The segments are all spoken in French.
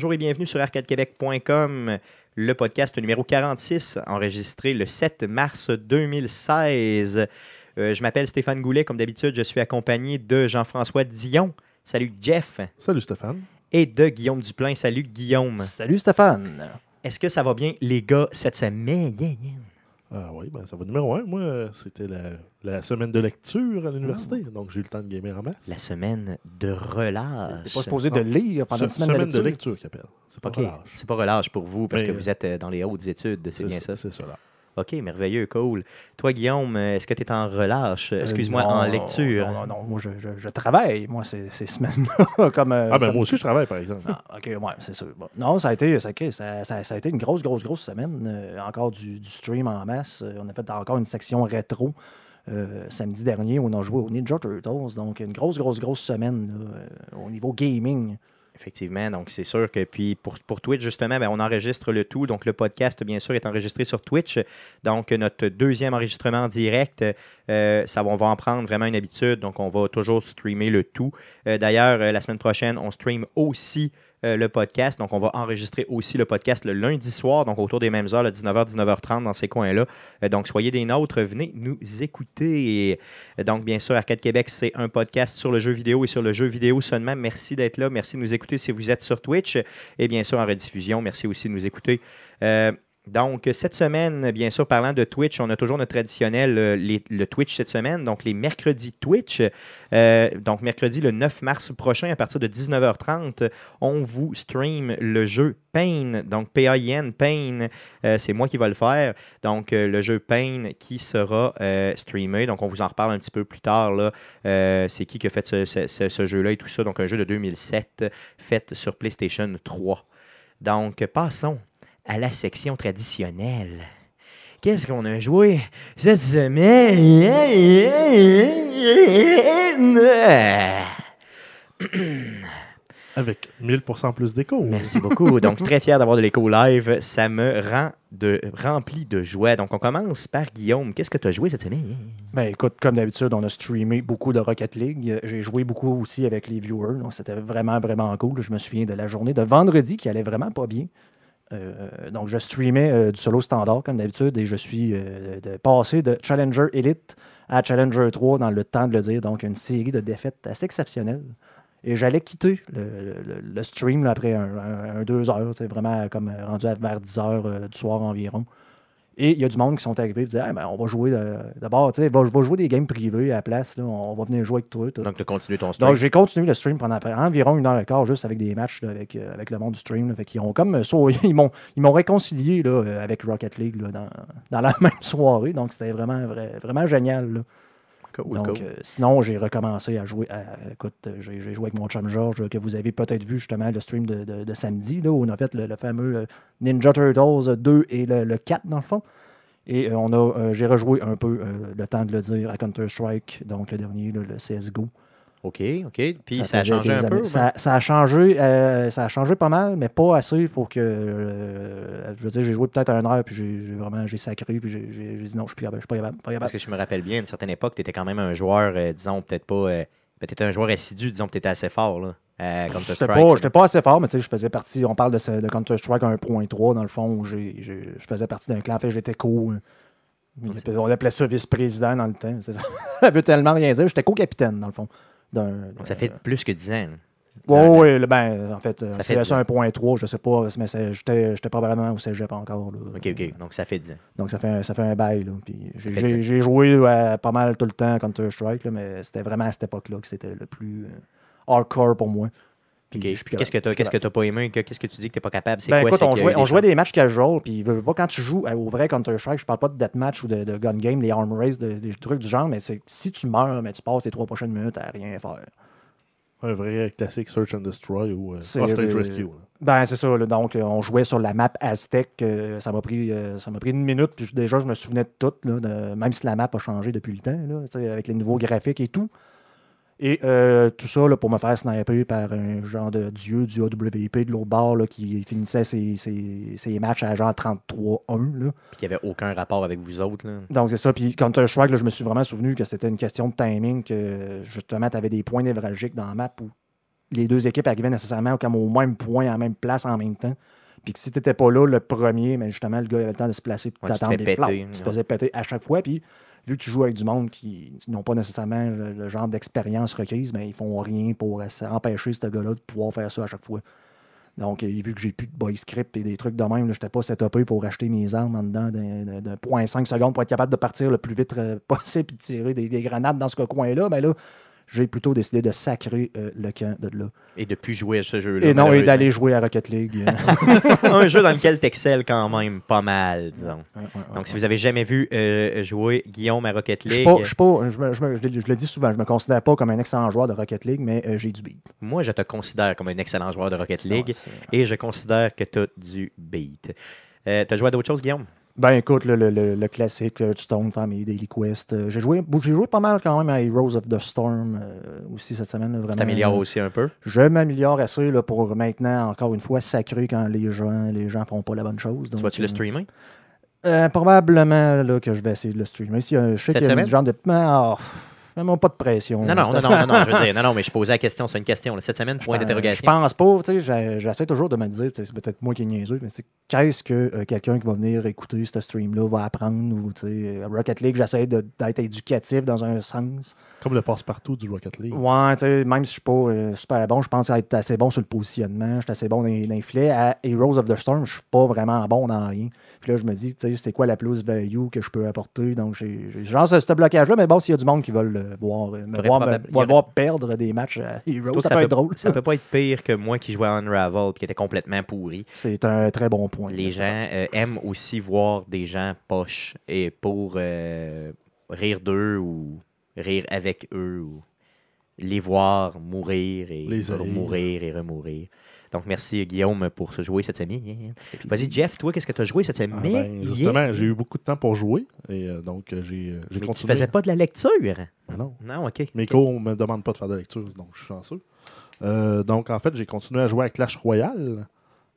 Bonjour et bienvenue sur arcadequebec.com, le podcast numéro 46, enregistré le 7 mars 2016. Euh, je m'appelle Stéphane Goulet, comme d'habitude, je suis accompagné de Jean-François Dion. Salut Jeff. Salut Stéphane. Et de Guillaume Duplain. Salut Guillaume. Salut Stéphane. Est-ce que ça va bien, les gars, cette semaine? Ah oui, ben ça va numéro un. Moi, euh, c'était la, la semaine de lecture à l'université, donc j'ai eu le temps de gamer en masse. La semaine de relâche. T'es pas supposé de lire pendant une Se- semaine, de lecture? lecture qu'il appelle. C'est pas OK. relâche. C'est pas relâche pour vous parce que vous êtes euh, dans les hautes études, c'est bien ça? C'est ça, là. OK, merveilleux, cool. Toi, Guillaume, euh, est-ce que tu es en relâche? Euh, Excuse-moi, en lecture. Non, non, non. Moi, je, je- je travaille, moi, ces, ces semaines-là. comme, euh, Ah, ben comme- moi aussi, je travaille, par exemple. Ah, OK, ouais, c'est sûr. Bon. Non, ça a, été, ça, ça, ça- ça a été une grosse, grosse, grosse semaine. Euh, encore du, du stream en masse. Euh, on a fait encore une section rétro euh, samedi dernier où on a joué au Ninja Turtles. Donc, une grosse, grosse, grosse semaine là, euh, au niveau gaming. Effectivement, donc c'est sûr que puis pour, pour Twitch, justement, ben, on enregistre le tout. Donc le podcast, bien sûr, est enregistré sur Twitch. Donc notre deuxième enregistrement en direct, euh, ça, on va en prendre vraiment une habitude. Donc on va toujours streamer le tout. Euh, D'ailleurs, euh, la semaine prochaine, on stream aussi euh, le podcast. Donc on va enregistrer aussi le podcast le lundi soir, donc autour des mêmes heures, le 19h, 19h30 dans ces coins-là. Euh, donc soyez des nôtres, venez nous écouter. Et, donc bien sûr, Arcade Québec, c'est un podcast sur le jeu vidéo et sur le jeu vidéo seulement. Merci d'être là. Merci de nous écouter si vous êtes sur Twitch. Et bien sûr, en rediffusion, merci aussi de nous écouter. Euh, donc, cette semaine, bien sûr, parlant de Twitch, on a toujours notre traditionnel, euh, le Twitch cette semaine, donc les mercredis Twitch. Euh, donc, mercredi le 9 mars prochain, à partir de 19h30, on vous stream le jeu Pain, donc P-A-I-N, Pain, Euh, c'est moi qui va le faire. Donc, le jeu Pain qui sera streamé. Donc, on vous en reparle un petit peu plus tard. c'est qui qui a fait ce- ce jeu-là et tout ça. Donc, un jeu de 2007 fait sur PlayStation 3. Donc, passons à la section traditionnelle. Qu'est-ce qu'on a joué cette semaine? Avec 1000% plus d'écho. Merci beaucoup. Donc, très fier d'avoir de l'écho live. Ça me rend de, rempli de joie. Donc, on commence par Guillaume. Qu'est-ce que tu as joué cette semaine? Ben écoute, comme d'habitude, on a streamé beaucoup de Rocket League. J'ai joué beaucoup aussi avec les viewers, donc c'était vraiment, vraiment cool. Je me souviens de la journée de vendredi qui allait vraiment pas bien. Euh, donc je streamais euh, du solo standard comme d'habitude et je suis euh, passé de Challenger Elite à Challenger 3 dans le temps de le dire. Donc une série de défaites assez exceptionnelles. Et j'allais quitter le, stream après un, deux heures, vraiment comme euh, rendu à vers 10 heures euh, du soir environ. Et il y a du monde qui sont arrivés et disaient ben, on va jouer d'abord, tu sais, va- je vais jouer des games privés à la place, là, on va venir jouer avec toi. tout. Donc, tu as continué ton stream? Donc, j'ai continué le stream pendant environ une heure et quart, juste avec des matchs là, avec, euh, avec le monde du stream. Là, fait qu'ils ont comme euh, ils m'ont ils m'ont réconcilié là, euh, avec Rocket League dans, dans la même soirée. Donc, c'était vraiment, vrai- vraiment génial. Cool, Donc, cool. euh, sinon, j'ai recommencé à jouer. à- écoute, j'ai joué avec mon chum George, que vous avez peut-être vu justement le stream de, de- de samedi, là, où on a fait le, le fameux euh, Ninja Turtles 2 et le, le 4, dans le fond. Et euh, on a, j'ai rejoué un peu, le temps de le dire, à Counter-Strike, donc le dernier, là, le CSGO. OK, OK. Puis ça, a changé un peu. Ça, ça a changé, euh, ça a changé pas mal, mais pas assez pour que. euh, je veux dire, j'ai joué peut-être un heure, puis j'ai vraiment j'ai sacré, puis j'ai dit non, je suis plus capable, je suis pas capable. pas capable. Parce que je me rappelle bien, à une certaine époque, tu étais quand même un joueur, euh, disons, peut-être pas. peut-être un joueur assidu, disons que tu étais assez fort, là. J'étais pas, j'étais pas assez fort, mais tu sais, je faisais partie. On parle de, ce- de Counter-Strike 1.3, dans le fond, où je faisais partie d'un clan. En fait, j'étais co. euh, On appelait ça vice-président dans le temps. Ça veut tellement rien dire. J'étais co-capitaine, dans le fond. Donc ça fait plus que 10 ans. Ouais, dans- ouais, ben, en fait, euh, Ça fait c'est dix ans. 1.3, je sais pas, mais j'étais probablement au cégep encore. là. OK, OK. Donc ça fait 10 ans. Donc, ça fait un, ça fait un bail. Là. Puis j'ai- fait joué euh, pas mal tout le temps Counter-Strike, mais c'était vraiment à cette époque-là que c'était le plus euh, hardcore pour moi. Qu'est-ce que tu n'as pas aimé? Que- Qu'est-ce que tu dis que tu n'es pas capable? C'est Ben, quoi? écoute, on jouait, on des jouait choses- des matchs casual, puis veux, veux pas quand tu joues euh, au vrai Counter-Strike, je parle pas de deathmatch ou de, de gun game, les arm race, de- des trucs du genre, mais si tu meurs, mais tu passes les trois prochaines minutes à rien faire. Un vrai classique Search and Destroy ou euh, Hostage Rescue. là. Ben, c'est ça. là. donc, euh, on jouait sur la map Aztec. euh, ça m'a pris, euh, ça m'a pris une minute. Puis déjà, je me souvenais de tout, là, de- même si la map a changé depuis le temps, là, avec les nouveaux graphiques et tout. Et euh, tout ça là, pour me faire sniper par un genre de dieu du AWP de l'autre bord là, qui finissait ses, ses- ses matchs à genre 33-1. là. Puis qu'il n'y avait aucun rapport avec vous autres. Là. Donc, c'est ça. Puis Counter-Strike, je me suis vraiment souvenu que c'était une question de timing, que justement, tu avais des points névralgiques dans la map où les deux équipes arrivaient nécessairement comme au même point, à la même place en même temps. Puis que si tu n'étais pas là le premier, mais justement, le gars avait le temps de se placer puis Ouais, t'attendre des péter, flashs. Tu te faisais péter à chaque fois. Puis vu que tu joues avec du monde qui n'ont pas nécessairement le, genre d'expérience requise, mais ils font rien pour empêcher ce gars-là de pouvoir faire ça à chaque fois. Donc, vu que j'ai plus de boy script et des trucs de même, je n'étais pas setupé pour acheter mes armes en dedans d'un point 5 secondes pour être capable de partir le plus vite euh, possible et de tirer des, des grenades dans ce coin-là. Mais là, j'ai plutôt décidé de sacrer euh, le camp de là. Et de plus jouer à ce jeu-là. Et non, et d'aller jouer à Rocket League. un jeu dans lequel tu excelles quand même pas mal, disons. ouais, ouais, ouais, Donc, si vous avez jamais vu euh, jouer Guillaume à Rocket Je suis League, pas, je suis pas- je me- je me- je le- dis souvent, je me considère pas comme un excellent joueur de Rocket League, mais euh, j'ai du beat. moi, je te considère comme un excellent joueur de Rocket League et je considère que tu as du beat. Tu as joué à d'autres choses, Guillaume? Ben écoute, le, le- le- le classique euh, Stone Family, Daily Quest. euh, j'ai joué, j'ai joué pas mal quand même à Heroes of the Storm euh, aussi cette semaine. Tu t'améliores aussi un peu. Je m'améliore assez là, pour maintenant, encore une fois, sacrer quand les gens les gens font pas la bonne chose. Tu vas-tu le streamer? euh, probablement là, que je vais essayer de le streamer. Si, je sais Cette qu'il y a du genre de. Ah, vraiment pas de pression. Non, non, non, non, non, non, je veux dire, non, non, mais je posais la question, c'est une question. Cette semaine, point Je d'interrogation. pense pas, tu sais, j'essaie toujours de me dire, c'est peut-être moi qui est niaiseux, mais c'est qu'est-ce que euh, quelqu'un qui va venir écouter ce stream-là va apprendre ou, tu sais, Rocket League, j'essaie d'être éducatif dans un sens. Comme le passe-partout du Rocket League. Ouais, tu sais, même si je suis pas euh, super bon, je pense être assez bon sur le positionnement, je suis assez bon dans, les- dans les filets. À Heroes of the Storm, je suis pas vraiment bon dans rien. Puis là, je me dis, tu sais, c'est quoi la plus-value que je peux apporter? Donc, j'ai genre ce, ce blocage-là, mais bon, s'il y a du monde qui veut le voir, euh, me voir, me- perdre des matchs à Heroes, ça, peut être drôle. Ça peut pas être pire que moi qui jouais à Unravel et qui était complètement pourri. C'est un très bon point. Les gens euh, aiment aussi voir des gens poches et pour euh, rire d'eux ou rire avec eux ou les voir mourir et Les haïr. mourir et remourir. Donc, merci Guillaume pour se jouer cette semaine. Vas-y, Jeff, toi, qu'est-ce que tu as joué cette Ah, semaine? ben, justement, j'ai eu beaucoup de temps pour jouer et euh, donc euh, j'ai euh, Mais tu continué. faisais pas de la lecture? Ah non. Non, OK. Mes cours ne me demandent pas de faire de lecture, donc je suis chanceux. Euh, donc, en fait, j'ai continué à jouer à Clash Royale.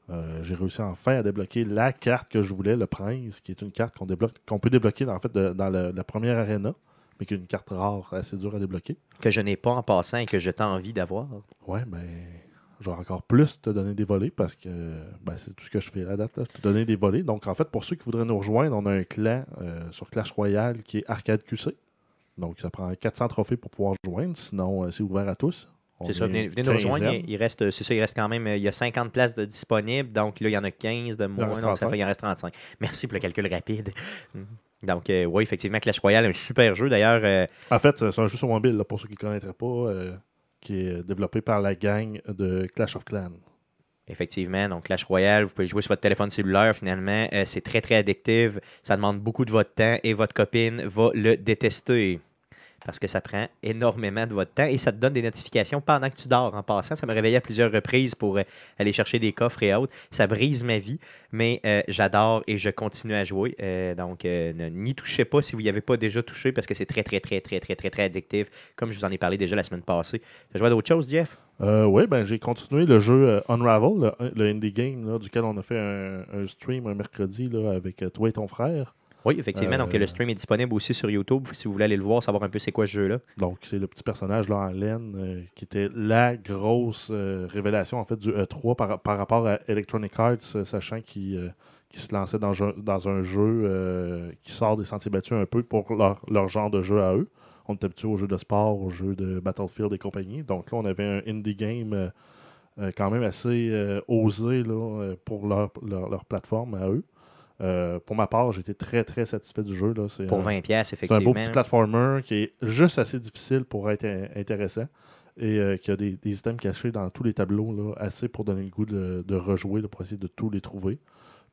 Euh, j'ai réussi enfin à débloquer la carte que je voulais, le Prince, qui est une carte qu'on débloque, qu'on peut débloquer en fait de- dans le- la première arena, mais qui est une carte rare, assez dure à débloquer. Que je n'ai pas en passant et que je t'ai envie d'avoir. Ouais, ben, je vais encore plus te donner des volets parce que ben, c'est tout ce que je fais à date. Là, te donner des volets. Donc, en fait, pour ceux qui voudraient nous rejoindre, on a un clan euh, sur Clash Royale qui est Arcade QC. Donc, ça prend 400 trophées pour pouvoir rejoindre. Sinon, euh, c'est ouvert à tous. C'est ça, venez, venez nous rejoindre. Il, il reste, c'est ça, il reste quand même, euh, il y a 50 places de disponibles, donc là, il y en a 15 de moins, donc ça 35. fait, il en reste 35. Merci pour le calcul rapide. Mhm. Donc, euh, oui, effectivement, Clash Royale, un super jeu. D'ailleurs, euh, En fait, c'est un jeu sur mobile, là, pour ceux qui ne connaîtraient pas, euh, qui est développé par la gang de Clash of Clans. effectivement, donc Clash Royale, vous pouvez jouer sur votre téléphone cellulaire, finalement. C'est très, très addictif. Ça demande beaucoup de votre temps et votre copine va le détester. Parce que ça prend énormément de votre temps et ça te donne des notifications pendant que tu dors. En passant, ça me réveillait à plusieurs reprises pour euh, aller chercher des coffres et autres. Ça brise ma vie, mais euh, j'adore et je continue à jouer. Euh, donc, n'y touchez pas si vous n'y avez pas déjà touché parce que c'est très, très, très, très, très, très, très addictif. Comme je vous en ai parlé déjà la semaine passée. Tu as joué à d'autres choses, Jeff? Oui, ben, j'ai continué le jeu Unravel, le, indie game duquel on a fait un, stream un mercredi avec toi et ton frère. Oui, effectivement. Donc, Euh, le stream est disponible aussi sur YouTube si vous voulez aller le voir, savoir un peu c'est quoi ce jeu-là. Donc, c'est le petit personnage là, en laine euh, qui était la grosse euh, révélation en fait du E3 par, par rapport à Electronic Arts, sachant qu'ils qu'ils se lançaient dans, dans un jeu euh, qui sort des sentiers battus un peu pour leur, leur genre de jeu à eux. On est habitué aux jeux de sport, aux jeux de Battlefield et compagnie. Donc là, on avait un indie game euh, quand même assez euh, osé là, pour leur, leur, leur plateforme à eux. Euh, pour ma part, j'étais très très satisfait du jeu. Là. C'est Pour un- 20$, pièces c'est un effectivement. beau petit platformer qui est juste assez difficile pour être in- intéressant et euh, qui a des, des items cachés dans tous les tableaux, là, assez pour donner le goût de, de rejouer, là, pour essayer de tous les trouver.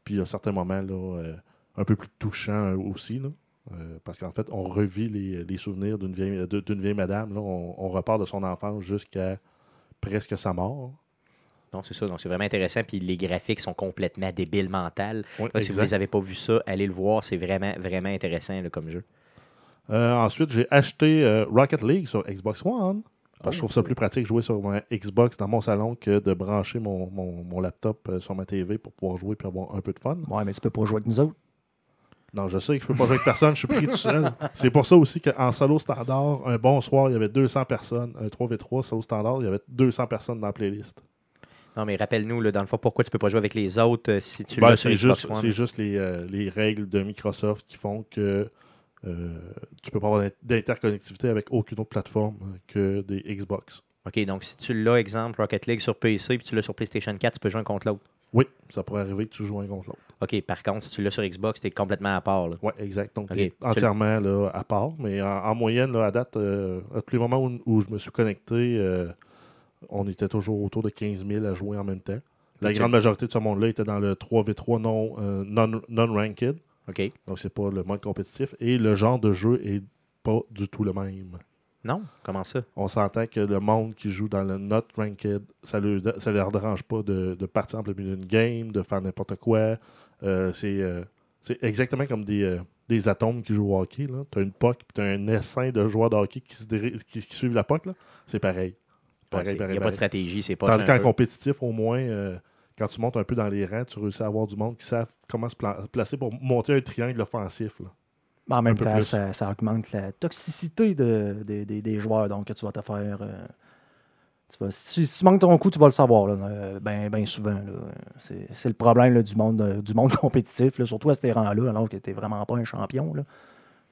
Puis à certains moments, là, euh, un peu plus touchants euh, aussi, là, euh, parce qu'en fait, on revit les, les souvenirs d'une vieille, vieille madame. Là, on, on repart de son enfance jusqu'à presque sa mort. Non, c'est ça. Donc, c'est vraiment intéressant. Puis les graphiques sont complètement débiles mentales. Là, si vous exact. les avez pas vu ça, allez le voir. C'est vraiment, vraiment intéressant là, comme jeu. Euh, ensuite, j'ai acheté euh, Rocket League sur Xbox One. Parce que je Oh, trouve ça plus pratique de jouer sur ma Xbox dans mon salon que de brancher mon, mon- mon laptop euh, sur ma TV pour pouvoir jouer et avoir un peu de fun. Ouais, mais tu peux pas jouer avec nous autres. Non, je sais que je peux pas jouer avec personne, je suis pris tout seul. C'est pour ça aussi qu'en solo standard, un bon soir, il y avait 200 personnes. Un 3v3 solo standard, il y avait 200 personnes dans la playlist. Non, mais rappelle-nous, dans le fond, pourquoi tu peux pas jouer avec les autres euh, si tu Ben, l'as sur c'est Xbox juste, juste les, euh, les règles de Microsoft qui font que euh, tu peux pas avoir d'in- d'interconnectivité avec aucune autre plateforme euh, que des Xbox. OK, donc si tu l'as, exemple, Rocket League sur PC puis tu l'as sur PlayStation 4, tu peux jouer un contre l'autre. Oui, ça pourrait arriver que tu joues un contre l'autre. OK, par contre, si tu l'as sur Xbox, t'es complètement à part. Oui, exact. Donc, Ok. t'es entièrement là, à part. Mais en, en moyenne, là, à date, à tous les moments où, où je me suis connecté, on était toujours autour de 15 000 à jouer en même temps. La grande majorité de ce monde-là était dans le 3v3 non, euh, non, non-ranked. OK. Donc, c'est pas le mode compétitif. Et le genre de jeu est pas du tout le même. Non? Comment ça? On s'entend que le monde qui joue dans le not ranked, ça ne ça leur dérange pas de, de partir en plein milieu d'une game, de faire n'importe quoi. Euh, c'est euh, c'est exactement comme des, euh, des atomes qui jouent au hockey. Tu as une POC tu as un essaim de joueurs de hockey qui, se diri- qui, qui suivent la POC. là. C'est pareil. Pareil, Il n'y a pas de stratégie, c'est pas. Tandis qu'en compétitif, au moins, euh, quand tu montes un peu dans les rangs, tu réussis à avoir du monde qui savent comment se pla- placer pour monter un triangle offensif. là. Mais en même temps, ça, ça augmente la toxicité de- des- joueurs. Donc, tu vas te faire. euh, tu vas- si, tu, si tu manques ton coup, tu vas le savoir. Là, euh, ben, ben souvent. C'est le problème là, du, monde, euh, du monde compétitif, là, surtout à ces rangs-là, alors que tu n'es vraiment pas un champion.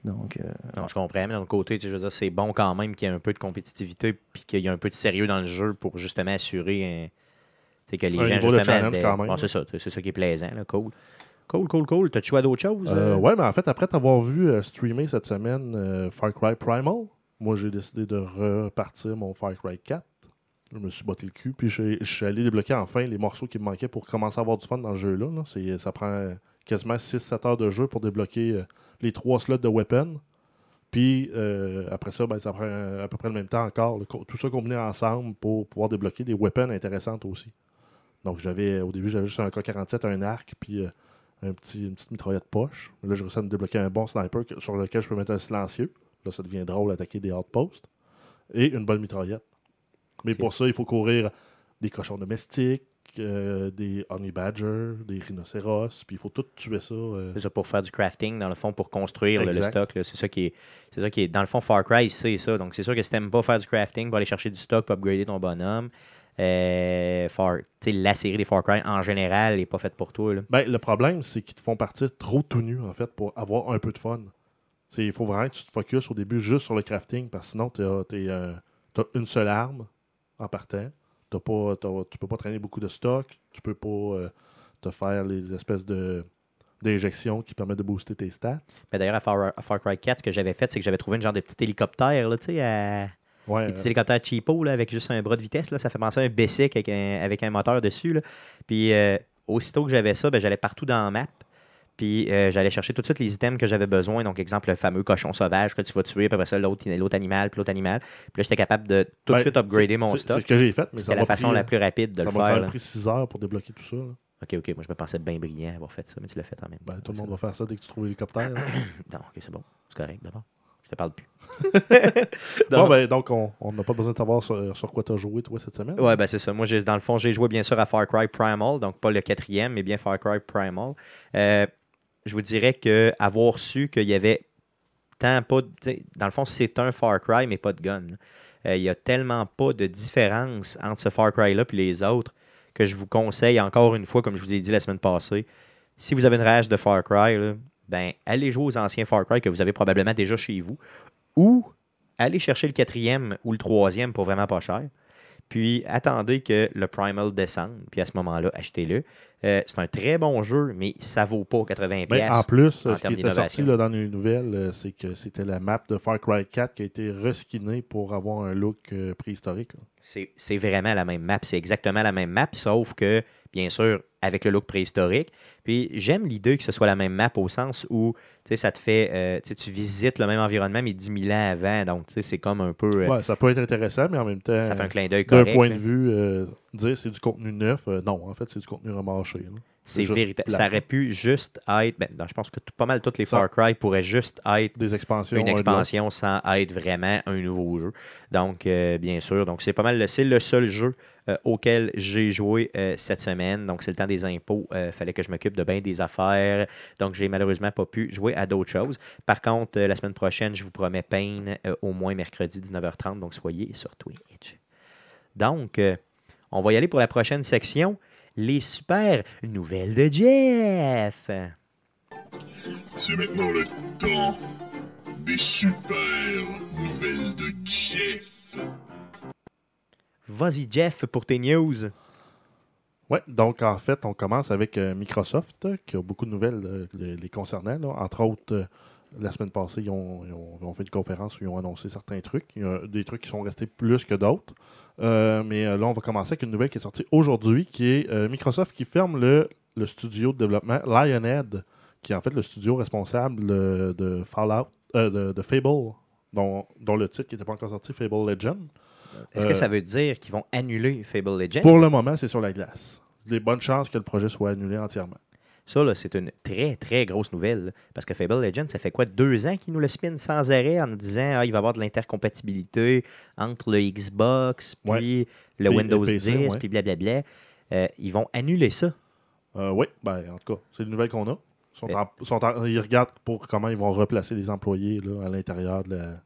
Donc, euh, Non, je comprends, mais d'un autre côté, tu sais, je veux dire, c'est bon quand même qu'il y ait un peu de compétitivité puis qu'il y ait un peu de sérieux dans le jeu pour justement assurer un- tu sais, que les Un gens de justement. des- quand même, Bon, là. c'est ça, c'est ça qui est plaisant, là, cool. Cool, cool, cool. T'as-tu à d'autres choses? Euh, euh? ouais, mais en fait, après t'avoir vu euh, streamer cette semaine euh, Far Cry Primal, moi j'ai décidé de repartir mon Far Cry 4. Je me suis botté le cul, puis je suis allé débloquer enfin les morceaux qui me manquaient pour commencer à avoir du fun dans le jeu-là. là. Ça prend quasiment 6-7 heures de jeu pour débloquer euh, les trois slots de weapon. Puis euh, après ça, ben, ça prend euh, à peu près le même temps encore. le tout ça combiné ensemble pour pouvoir débloquer des weapons intéressantes aussi. Donc j'avais au début j'avais juste un K47, un arc, puis euh, un petit, une petite mitraillette poche. Là, j'ai réussi à me débloquer un bon sniper que- sur lequel je peux mettre un silencieux. Là, ça devient drôle d'attaquer des outposts. Et une bonne mitraillette. Mais pour ça, il faut courir des cochons domestiques, euh, des honey badgers, des rhinocéros, puis il faut tout tuer ça. euh, C'est ça pour faire du crafting, dans le fond, pour construire là, le stock. C'est ça qui est. C'est ça qui est. Dans le fond, Far Cry, c'est ça. Donc c'est sûr que si t'aimes pas faire du crafting pour aller chercher du stock pour upgrader ton bonhomme, euh, Far, la série des Far Cry en général n'est pas faite pour toi. Là. Ben, le problème, c'est qu'ils te font partir trop tout nu, en fait, pour avoir un peu de fun. Il faut vraiment que tu te focuses au début juste sur le crafting, parce que sinon, tu as, une seule arme en partant. T'as pas, t'as- tu peux pas traîner beaucoup de stock. Tu peux pas euh, te faire les espèces de d'injections qui permettent de booster tes stats. D'ailleurs, à Far, à Far Cry 4, ce que j'avais fait, c'est que j'avais trouvé une genre de petit hélicoptère, là, tu sais, à- Ouais, des petits hélicoptères cheapo là, avec juste un bras de vitesse. Là. Ça fait penser à un Bessic avec un, avec un moteur dessus. Là. Puis euh, aussitôt que j'avais ça, ben, j'allais partout dans la map. Puis euh, j'allais chercher tout de suite les items que j'avais besoin. Donc, exemple, le fameux cochon sauvage que tu vas tuer, puis après ça, l'autre l'autre animal, puis l'autre animal. Puis là, j'étais capable de tout de ben, suite upgrader mon c'est- C'est stock. ce que j'ai fait, mais ça C'était la m'a façon pris, la plus rapide de ça le m'a faire. quand là. pris 6 heures pour débloquer tout ça. là. Ok, ok, moi je me pensais bien brillant avoir fait ça, mais tu l'as fait en même. Ben, tout le monde va faire ça dès que tu trouves l'hélicoptère. Non, ok, c'est bon. C'est correct d'abord. Je te parle plus. bon, ben, donc, on n'a pas besoin de savoir sur, sur quoi tu as joué, toi, cette semaine. Ouais, ben c'est ça. Moi, dans le fond, j'ai joué bien sûr à Far Cry Primal, donc pas le quatrième, mais bien Far Cry Primal. Euh, je vous dirais que avoir su qu'il y avait tant pas. de- Dans le fond, c'est un Far Cry, mais pas de gun. Euh, Il y a tellement pas de différence entre ce Far Cry-là et les autres que je vous conseille encore une fois, comme je vous ai dit la semaine passée, si vous avez une rage de Far Cry, ben, allez jouer aux anciens Far Cry que vous avez probablement déjà chez vous, ou allez chercher le quatrième ou le troisième pour vraiment pas cher. Puis attendez que le Primal descende, puis à ce moment-là, achetez-le. Euh, c'est un très bon jeu, mais ça vaut pas 80$. Ben, en plus, en ce qui était sorti là, dans les nouvelles, euh, c'est que c'était la map de Far Cry 4 qui a été reskinée pour avoir un look euh, préhistorique. c'est vraiment la même map. C'est exactement la même map, sauf que, bien sûr, avec le look préhistorique. Puis j'aime l'idée que ce soit la même map au sens où tu sais, ça te fait. euh, tu visites le même environnement, mais 10 000 ans avant. Donc, tu sais, c'est comme un peu. euh, Ouais, ça peut être intéressant, mais en même temps, ça fait un clin d'œil d'un point de vue, euh, dire c'est du contenu neuf, non, en fait, c'est du contenu remarché. là. C'est véritable. Ça aurait pu juste être. ben, non, je pense que tout- pas mal toutes les Far Cry pourraient juste être Des expansions. une un expansion sans être vraiment un nouveau jeu. Donc, euh, bien sûr, donc c'est pas mal, le- c'est le seul jeu euh, auxquels j'ai joué euh, cette semaine. Donc, c'est le temps des impôts. Il fallait que je m'occupe de bien des affaires. Donc, j'ai malheureusement pas pu jouer à d'autres choses. Par contre, la semaine prochaine, je vous promets Pain au moins mercredi 19h30. Donc, soyez sur Twitch. Donc, on va y aller pour la prochaine section. Les super nouvelles de Jeff. C'est maintenant le temps des super nouvelles de Jeff. Vas-y, Jeff, pour tes news. Ouais, donc en fait, on commence avec euh, Microsoft, qui a beaucoup de nouvelles euh, les, concernant. Entre autres, euh, la semaine passée, ils ont, fait une conférence où ils ont annoncé certains trucs. Il y a des trucs qui sont restés plus que d'autres. mais là, on va commencer avec une nouvelle qui est sortie aujourd'hui, qui est Microsoft qui ferme le, le, studio de développement Lionhead, qui est en fait le studio responsable de Fallout, de, Fable, dont, dont, le titre qui n'était pas encore sorti, Fable Legend. Est-ce que ça veut dire qu'ils vont annuler Fable Legends? Pour le moment, c'est sur la glace. Les bonnes chances que le projet soit annulé entièrement. Ça, c'est une très, très grosse nouvelle. Parce que Fable Legends, ça fait quoi deux ans qu'ils nous le spin sans arrêt en nous disant ah, il va y avoir de l'intercompatibilité entre le Xbox, puis le Windows 10, puis blablabla. Euh, ils vont annuler ça. Euh, oui, ben, en tout cas, c'est une nouvelle qu'on a. ils regardent pour comment ils vont replacer les employés à l'intérieur de la,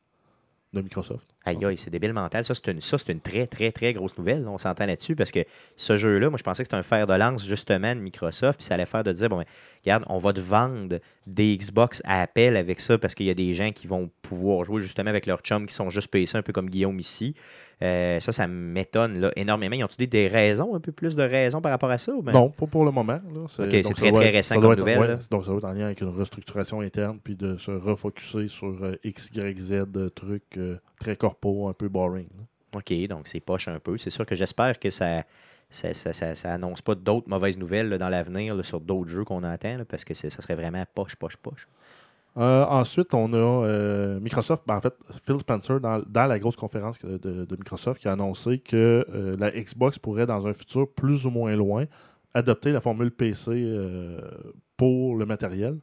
de Microsoft. Aïe, aïe, c'est débile mental. Ça, c'est une, une très, très, très grosse nouvelle. On s'entend là-dessus parce que ce jeu-là, moi, je pensais que c'était un fer de lance, justement, de Microsoft. Puis ça allait faire de dire, bon, ben, regarde, on va te vendre des Xbox à appel avec ça parce qu'il y a des gens qui vont pouvoir jouer justement avec leurs chums qui sont juste PC, un peu comme Guillaume ici. Euh, ça, ça m'étonne énormément. Ils ont-ils des raisons, un peu plus de raisons par rapport à ça? Non, pas pour le moment. OK, c'est très, très récent comme nouvelle. donc, ça va être en lien avec une restructuration interne puis de se refocuser sur euh, X, Y, Z, euh, trucs très corpo, un peu boring. OK, donc c'est poche un peu. C'est sûr que j'espère que ça ça, ça, annonce pas d'autres mauvaises nouvelles dans l'avenir sur d'autres jeux qu'on attend, parce que ça serait vraiment poche, poche, poche. Euh, ensuite, on a euh, Microsoft, ben, en fait, Phil Spencer, dans, la grosse conférence de, Microsoft, qui a annoncé que euh, la Xbox pourrait, dans un futur plus ou moins loin, adopter la formule PC pour le matériel.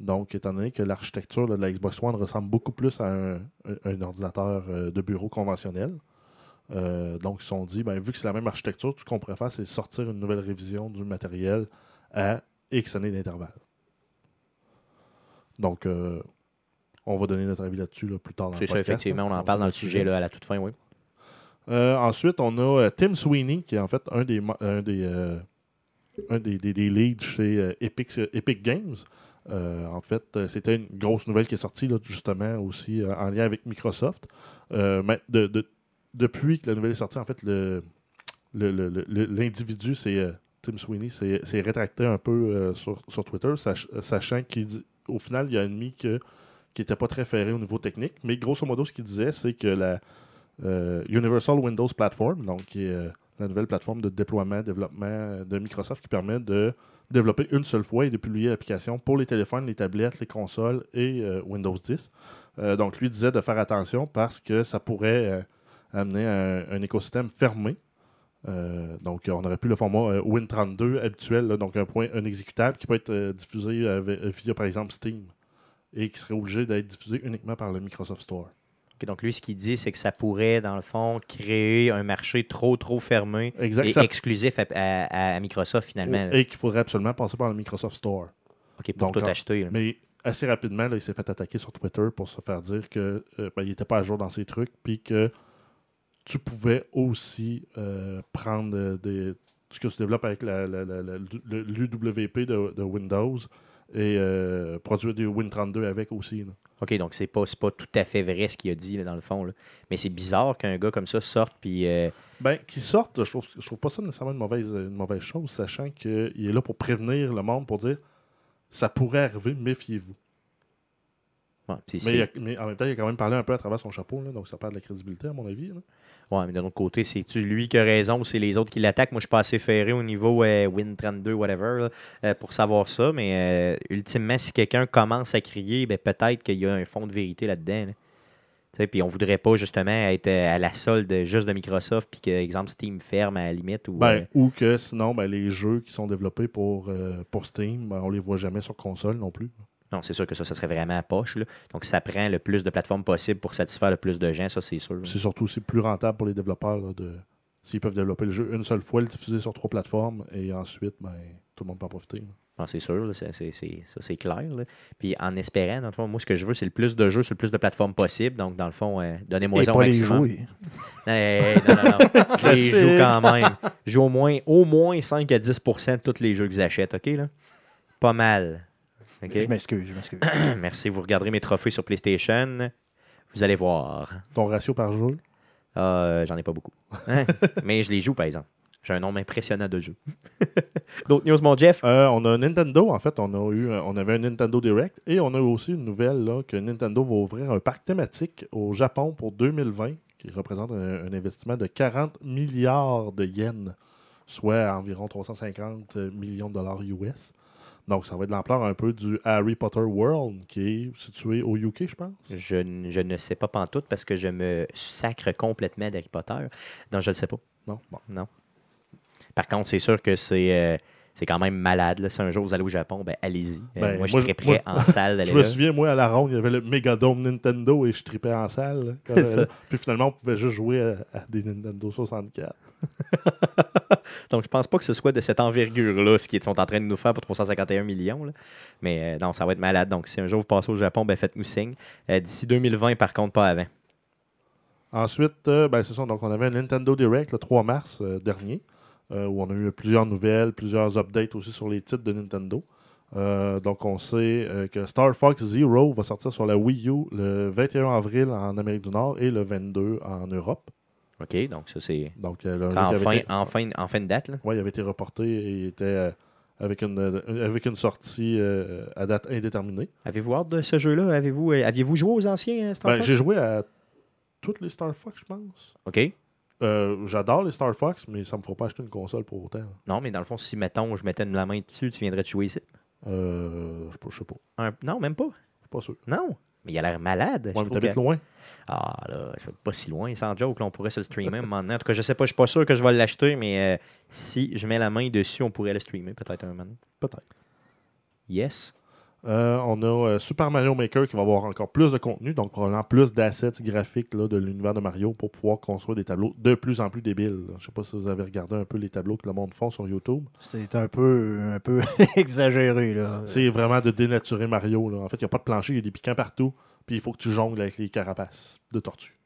Donc, étant donné que l'architecture de la Xbox One ressemble beaucoup plus à un, ordinateur de bureau conventionnel. donc, ils se sont dit, ben, vu que c'est la même architecture, tout ce qu'on pourrait faire, c'est sortir une nouvelle révision du matériel à X années d'intervalle. Donc, euh, on va donner notre avis là-dessus plus tard dans le. C'est ça, effectivement. On en parle dans le sujet là, à la toute fin, oui. Euh, ensuite, on a euh, Tim Sweeney, qui est en fait un des, un des, un des, des, leads chez Epic, Epic Games. en fait, c'était une grosse nouvelle qui est sortie là, justement aussi en lien avec Microsoft. mais de, depuis que la nouvelle est sortie, en fait, le, l'individu, c'est Tim Sweeney, s'est rétracté un peu sur, sur, Twitter, sachant qu'il dit au final, il a admis que, qui n'était pas très ferré au niveau technique. Mais grosso modo, ce qu'il disait, c'est que la euh, Universal Windows Platform, donc qui est euh, la nouvelle plateforme de déploiement, développement de Microsoft qui permet de développer une seule fois et de publier l'application pour les téléphones, les tablettes, les consoles et euh, Windows 10. donc, lui disait de faire attention parce que ça pourrait amener un, écosystème fermé donc, on aurait pu le format Win32 habituel, donc un point, un exécutable qui peut être diffusé via, par exemple, Steam et qui serait obligé d'être diffusé uniquement par le Microsoft Store. donc, lui, ce qu'il dit, c'est que ça pourrait, dans le fond, créer un marché trop, trop fermé et exclusif à, Microsoft, finalement. Et qu'il faudrait absolument passer par le Microsoft Store. OK, pour tout acheter. Mais assez rapidement, il s'est fait attaquer sur Twitter pour se faire dire qu'il ben, n'était pas à jour dans ses trucs, puis que tu pouvais aussi euh, prendre des, ce que tu développes avec l'UWP de, Windows et euh, produire du Win32 avec aussi. OK, donc c'est pas, pas tout à fait vrai ce qu'il a dit dans le fond. Mais c'est bizarre qu'un gars comme ça sorte puis. Euh, ben, qu'il sorte, je trouve, je trouve pas ça nécessairement une mauvaise, une mauvaise chose, sachant qu'il est là pour prévenir le monde, pour dire ça pourrait arriver, méfiez-vous mais, en même temps, il a quand même parlé un peu à travers son chapeau, donc ça perd de la crédibilité, à mon avis. Ouais, mais d'un autre côté, c'est-tu lui qui a raison ou c'est les autres qui l'attaquent? Moi, je suis pas assez ferré au niveau euh, Win32, whatever, euh, pour savoir ça. Mais euh, ultimement, si quelqu'un commence à crier, ben, peut-être qu'il y a un fond de vérité là-dedans. Puis on voudrait pas justement être à la solde juste de Microsoft, puis que, exemple, Steam ferme à la limite. Ou, ben, ou que sinon, ben, les jeux qui sont développés pour, pour Steam, ben, on les voit jamais sur console non plus. Non, c'est sûr que ça, ça serait vraiment poche. Donc, ça prend le plus de plateformes possible pour satisfaire le plus de gens, ça, c'est sûr. C'est surtout aussi plus rentable pour les développeurs de, s'ils peuvent développer le jeu une seule fois, le diffuser sur trois plateformes, et ensuite, ben, tout le monde peut en profiter. là. Ah, c'est sûr, là, c'est- c'est- c'est- ça c'est clair. là. Puis en espérant, dans le fond, moi ce que je veux, c'est le plus de jeux sur le plus de plateformes possible. Donc, dans le fond, euh, donnez-moi au pas les jouer. Hey, non, non, non. Je les joue quand même. Je joue au moins, au moins 5 à 10 de tous les jeux que j'achète, OK? Là? Pas mal. Je m'excuse, je m'excuse. Merci. Vous regarderez mes trophées sur PlayStation. Vous allez voir. Ton ratio par Ah, euh, J'en ai pas beaucoup. Hein? Mais je les joue, par exemple. J'ai un nombre impressionnant de jeux. D'autres news, mon Jeff? Euh, on a Nintendo, en fait, on, a eu, euh, on avait un Nintendo Direct et on a eu aussi une nouvelle là, que Nintendo va ouvrir un parc thématique au Japon pour 2020 qui représente un, un investissement de 40 milliards de yens, soit environ 350 millions de dollars US. Donc, ça va être de l'ampleur un peu du Harry Potter World qui est situé au UK, je pense. Je, je ne sais pas pantoute parce que je me sacre complètement d'Harry Potter. Non, je ne le sais pas. Non, bon. Non. Par contre, c'est sûr que c'est euh, c'est quand même malade. Là. Si un jour vous allez au Japon, ben allez-y. Euh, Ben, moi, je moi, moi- en salle d'aller Je me là. souviens, moi, à la ronde, il y avait le Megadome Nintendo et je tripais en salle. quand. Puis finalement, on pouvait juste jouer à, à des Nintendo 64. Donc, je pense pas que ce soit de cette envergure-là, ce qu'ils sont en train de nous faire pour 351 millions. là. Mais euh, non, ça va être malade. Donc, si un jour vous passez au Japon, ben faites-nous signe. Euh, D'ici 2020, par contre, pas avant. Ensuite, euh, ben, c'est ça. Donc, on avait un Nintendo Direct le 3 mars euh, dernier, où on a eu plusieurs nouvelles, plusieurs updates aussi sur les titres de Nintendo. Euh, donc, on sait euh, que Star Fox Zero va sortir sur la Wii U le 21 avril en Amérique du Nord et le 22 en Europe. OK, donc ça, c'est Donc, euh, qui en fin, été- en, fin, en fin de date. Là? Ouais, il avait été reporté et il était euh, avec, une, euh, avec une sortie euh, à date indéterminée. Avez-vous hâte de ce jeu-là? Avez-vous euh, aviez-vous joué aux anciens euh, Star Ben, Fox? J'ai joué à toutes les Star Fox, je pense. OK. Euh, J'adore les Star Fox, mais ça me fera pas acheter une console pour autant. Non, mais dans le fond, si, mettons, je mettais la main dessus, tu viendrais te jouer ici? Euh, je sais pas- je sais pas. Un- Non, même pas? Je suis pas sûr. Non? Mais il a l'air malade. je Ouais, t'habites que- loin. Ah là, je suis pas si loin, sans joke, là, on pourrait se le streamer un moment donné. En tout cas, je sais pas, je suis pas sûr que je vais l'acheter, mais euh, si je mets la main dessus, on pourrait le streamer peut-être un moment. Peut-être. Yes. Euh, on a euh, Super Mario Maker qui va avoir encore plus de contenu, donc probablement plus d'assets graphiques là, de l'univers de Mario pour pouvoir construire des tableaux de plus en plus débiles. Je sais pas si vous avez regardé un peu les tableaux que le monde font sur YouTube. C'est un peu, un peu exagéré, là. C'est vraiment de dénaturer Mario. là. En fait, il n'y a pas de plancher, il y a des piquants partout, puis il faut que tu jongles avec les carapaces de tortue.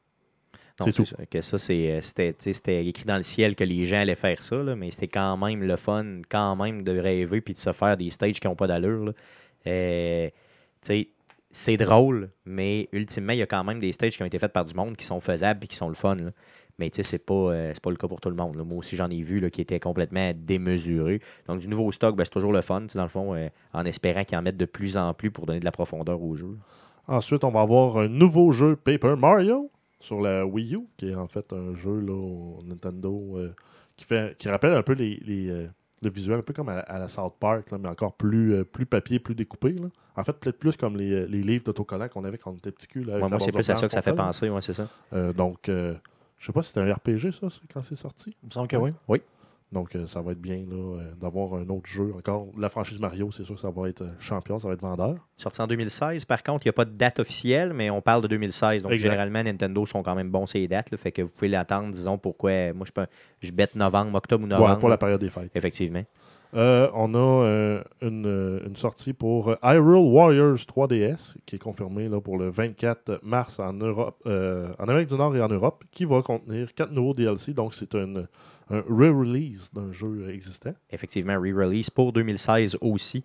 Non, C'est tout. ça, que ça, c'est, euh, c'était, écrit dans le ciel que les gens allaient faire ça, là, mais c'était quand même le fun, quand même de rêver puis de se faire des stages qui n'ont pas d'allure. Euh, c'est drôle, mais ultimement, il y a quand même des stages qui ont été faits par du monde qui sont faisables et qui sont le fun. Mais tu sais, c'est pas, euh, pas le cas pour tout le monde. là. Moi aussi, j'en ai vu là, qui étaient complètement démesurés. Donc, du nouveau stock, ben, c'est toujours le fun, dans le fond, euh, en espérant qu'ils en mettent de plus en plus pour donner de la profondeur au jeu. Ensuite, on va avoir un nouveau jeu Paper Mario sur la Wii U, qui est en fait un jeu là, au Nintendo qui, fait, qui rappelle un peu les, le visuel, un peu comme à, la- à la South Park, là, mais encore plus, euh, plus papier, plus découpé. là. En fait, peut-être plus comme les, euh, les livres d'autocollants qu'on avait quand on était petit cul. Là, avec Ouais, la moi, c'est plus à ça que ça fait penser, ouais, c'est ça. Euh, donc, euh, je sais pas si c'était un RPG, ça, quand c'est sorti. Il me semble que oui. Donc, euh, ça va être bien là, euh, d'avoir un autre jeu. Encore, la franchise Mario, c'est sûr que ça va être euh, champion, ça va être vendeur. Sorti en 2016. Par contre, il n'y a pas de date officielle, mais on parle de 2016. Donc, Exact. généralement, Nintendo sont quand même bons ces dates. là, fait que vous pouvez l'attendre, disons, pourquoi. Moi, je, peux, je bête novembre, octobre ou novembre. Ouais, pour la période des fêtes. Effectivement. Euh, on a euh, une, une sortie pour euh, Hyrule Warriors 3DS qui est confirmée là, pour le 24 mars en Europe, euh, en Amérique du Nord et en Europe, qui va contenir quatre nouveaux DLC. Donc c'est une- un re-release d'un jeu existant. Effectivement, re-release pour 2016 aussi.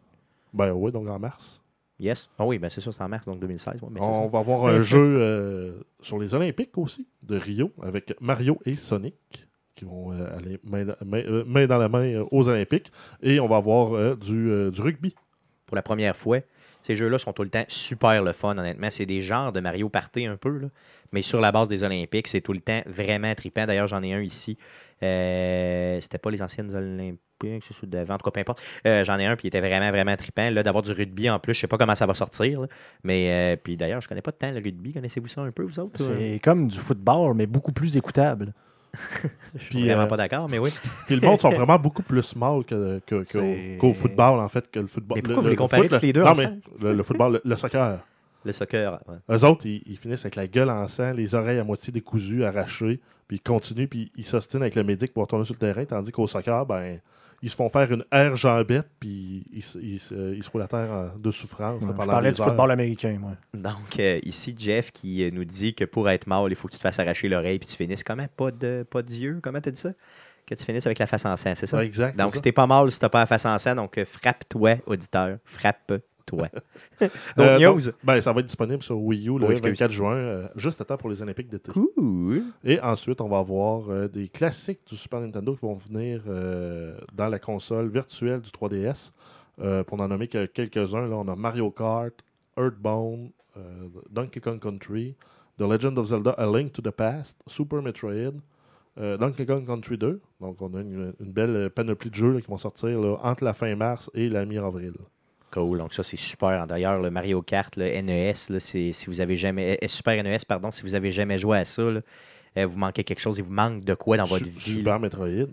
Ben oui, donc en mars. Yes. Ah oui, ben c'est ça, c'est en mars, donc 2016. ouais, ben on va avoir un jeu euh, sur les Olympiques aussi de Rio avec Mario et Sonic qui vont euh, aller main, dans- main- euh, main dans la main aux Olympiques. Et on va avoir du, du rugby. Pour la première fois. Ces jeux-là sont tout le temps super le fun, honnêtement. C'est des genres de Mario Party un peu, là. mais sur la base des Olympiques, c'est tout le temps vraiment trippant. D'ailleurs, j'en ai un ici. Euh, C'était pas les anciennes Olympiques, c'est d'avant, en tout cas, peu importe. Euh, J'en ai un, puis il était vraiment, vraiment trippant. Là, d'avoir du rugby en plus, je sais pas comment ça va sortir. là. Mais, euh, puis d'ailleurs, je connais pas de temps le rugby. Connaissez-vous ça un peu, vous autres? C'est comme du football, mais beaucoup plus écoutable. Je suis Puis, vraiment euh, pas d'accord, mais oui. Puis le monde sont vraiment beaucoup plus small que, que- que- qu'au football, en fait, que le football. Mais pourquoi le- vous les le comparez foot, tous les deux Non, ensemble? mais le, le football, le, le soccer. Le soccer. ouais. Eux autres, ils, ils finissent avec la gueule en sang, les oreilles à moitié décousues, arrachées, puis ils continuent, puis ils s'ostinent avec le médic pour retourner sur le terrain, tandis qu'au soccer, ben, ils se font faire une air jambette, puis ils, se- ils se- ils se roulent à terre en- de souffrance Ouais, là, je parlais du heures. football américain, moi. Donc, euh, ici, Jeff qui euh, nous dit que pour être mort, il faut que tu te fasses arracher l'oreille puis tu finisses comment? Pas de pas d'yeux Comment t'as dit ça? Que tu finisses avec la face en sang, c'est ça? Ouais, exact. Donc, si t'es pas mort si t'as pas la face en sang, donc euh, frappe-toi, auditeur. Euh, Donc, ben, ça va être disponible sur Wii U le Oui, excuse. 24 juin, euh, juste à temps pour les Olympiques d'été. Cool. Et ensuite, on va avoir euh, des classiques du Super Nintendo qui vont venir dans la console virtuelle du 3DS. Euh, pour n'en nommer que quelques-uns, là, on a Mario Kart, Earthbound, Donkey Kong Country, The Legend of Zelda A Link to the Past, Super Metroid, euh, Donkey Kong Country 2. Donc, on a une, une belle panoplie de jeux là, qui vont sortir là, entre la fin mars et la mi-avril. Cool. Donc, ça, c'est super. D'ailleurs, le Mario Kart, le NES, là, c'est- si vous avez jamais. euh, Super NES, pardon, si vous avez jamais joué à ça, là, euh, vous manquez quelque chose, il vous manque de quoi dans votre Su- vie. là. Super Metroid.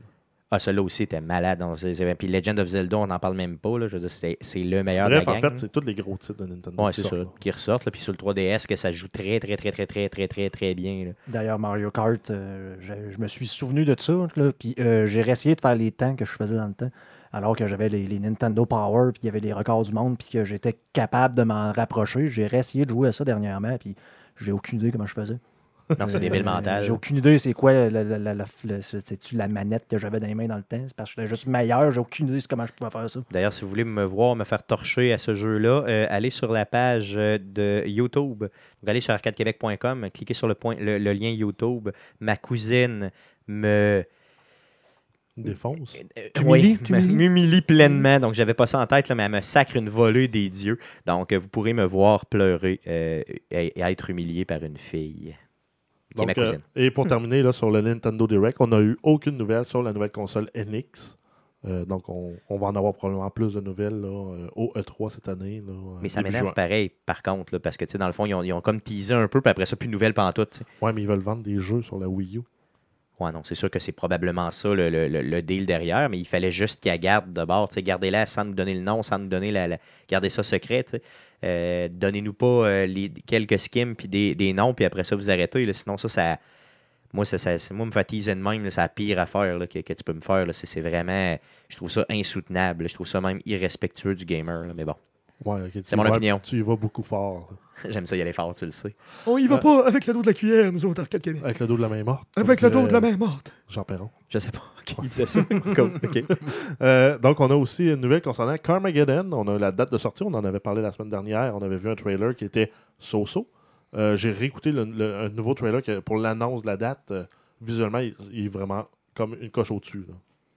Ah, celui-là aussi était malade. Donc, c'est- c'est- Puis Legend of Zelda, on n'en parle même pas. Là. Je veux dire, c'est c'est le meilleur Bref, de la en gang. fait, c'est tous les gros titres de Nintendo. Ouais, qui c'est sortent, ça. là. Qui ressortent. Là, puis sur le 3DS, que ça joue très, très, très, très, très, très, très, très bien. là. D'ailleurs, Mario Kart, euh, je, je me suis souvenu de ça. Là, puis euh, j'ai réessayé de faire les temps que je faisais dans le temps, alors que j'avais les, les Nintendo Power, puis il y avait les records du monde, puis que j'étais capable de m'en rapprocher. J'ai réessayé de jouer à ça dernièrement, puis j'ai aucune idée comment je faisais. Non, c'est des Euh, mentales. J'ai aucune idée c'est quoi la, la, la, la- la- manette que j'avais dans les mains dans le temps? C'est parce que j'étais juste meilleur, j'ai aucune idée de comment je pouvais faire ça. D'ailleurs, si vous voulez me voir me faire torcher à ce jeu-là, euh, allez sur la page euh, de YouTube. Donc, allez sur arcadequebec.com, cliquez sur le, point, le, le lien YouTube. Ma cousine me. Défonce. Euh, T'humilies, oui, t'humilies? m'humilie pleinement. Donc, j'avais pas ça en tête, là, mais elle me sacre une volée des dieux. Donc, euh, vous pourrez me voir pleurer euh, et, et être humilié par une fille. Qui est ma Donc, euh, cousine. et pour terminer, là, sur le Nintendo Direct, on n'a eu aucune nouvelle sur la nouvelle console NX. Euh, donc, on, on va en avoir probablement plus de nouvelles là, euh, au E3 cette année. là, euh, mais ça m'énerve pareil, par contre, là, parce que, tu sais, dans le fond, ils ont, ils ont comme teasé un peu, puis après ça, plus de nouvelles pantoute. tu. Ouais, mais ils veulent vendre des jeux sur la Wii U. Non, c'est sûr que c'est probablement ça le, le- deal derrière, mais il fallait juste qu'elle garde de bord, gardez-la sans nous donner le nom, sans nous donner la, la- gardez ça secret. Euh, Donnez-nous pas euh, les, quelques skims puis des, noms, puis après ça, vous arrêtez, sinon ça, ça, moi, ça, moi, me fatigue de même, c'est la pire affaire là, que, que tu peux me faire, c'est vraiment, je trouve ça insoutenable, je trouve ça même irrespectueux du gamer, mais bon, Ouais, C'est mon vas- opinion. Tu y vas beaucoup fort. j'aime ça y aller fort, tu le sais. On y va pas avec le dos de la cuillère, nous autres, Arcade Québec. Avec le dos de la main morte. comme dirait main morte. Jean Perron. Je sais pas qui disait ça. Euh, donc, on a aussi une nouvelle concernant Carmageddon. On a la date de sortie. On en avait parlé la semaine dernière. On avait vu un trailer qui était so-so. Euh, J'ai réécouté le, le- un nouveau trailer que- pour l'annonce de la date. Euh, visuellement, il, il est vraiment comme une coche au-dessus.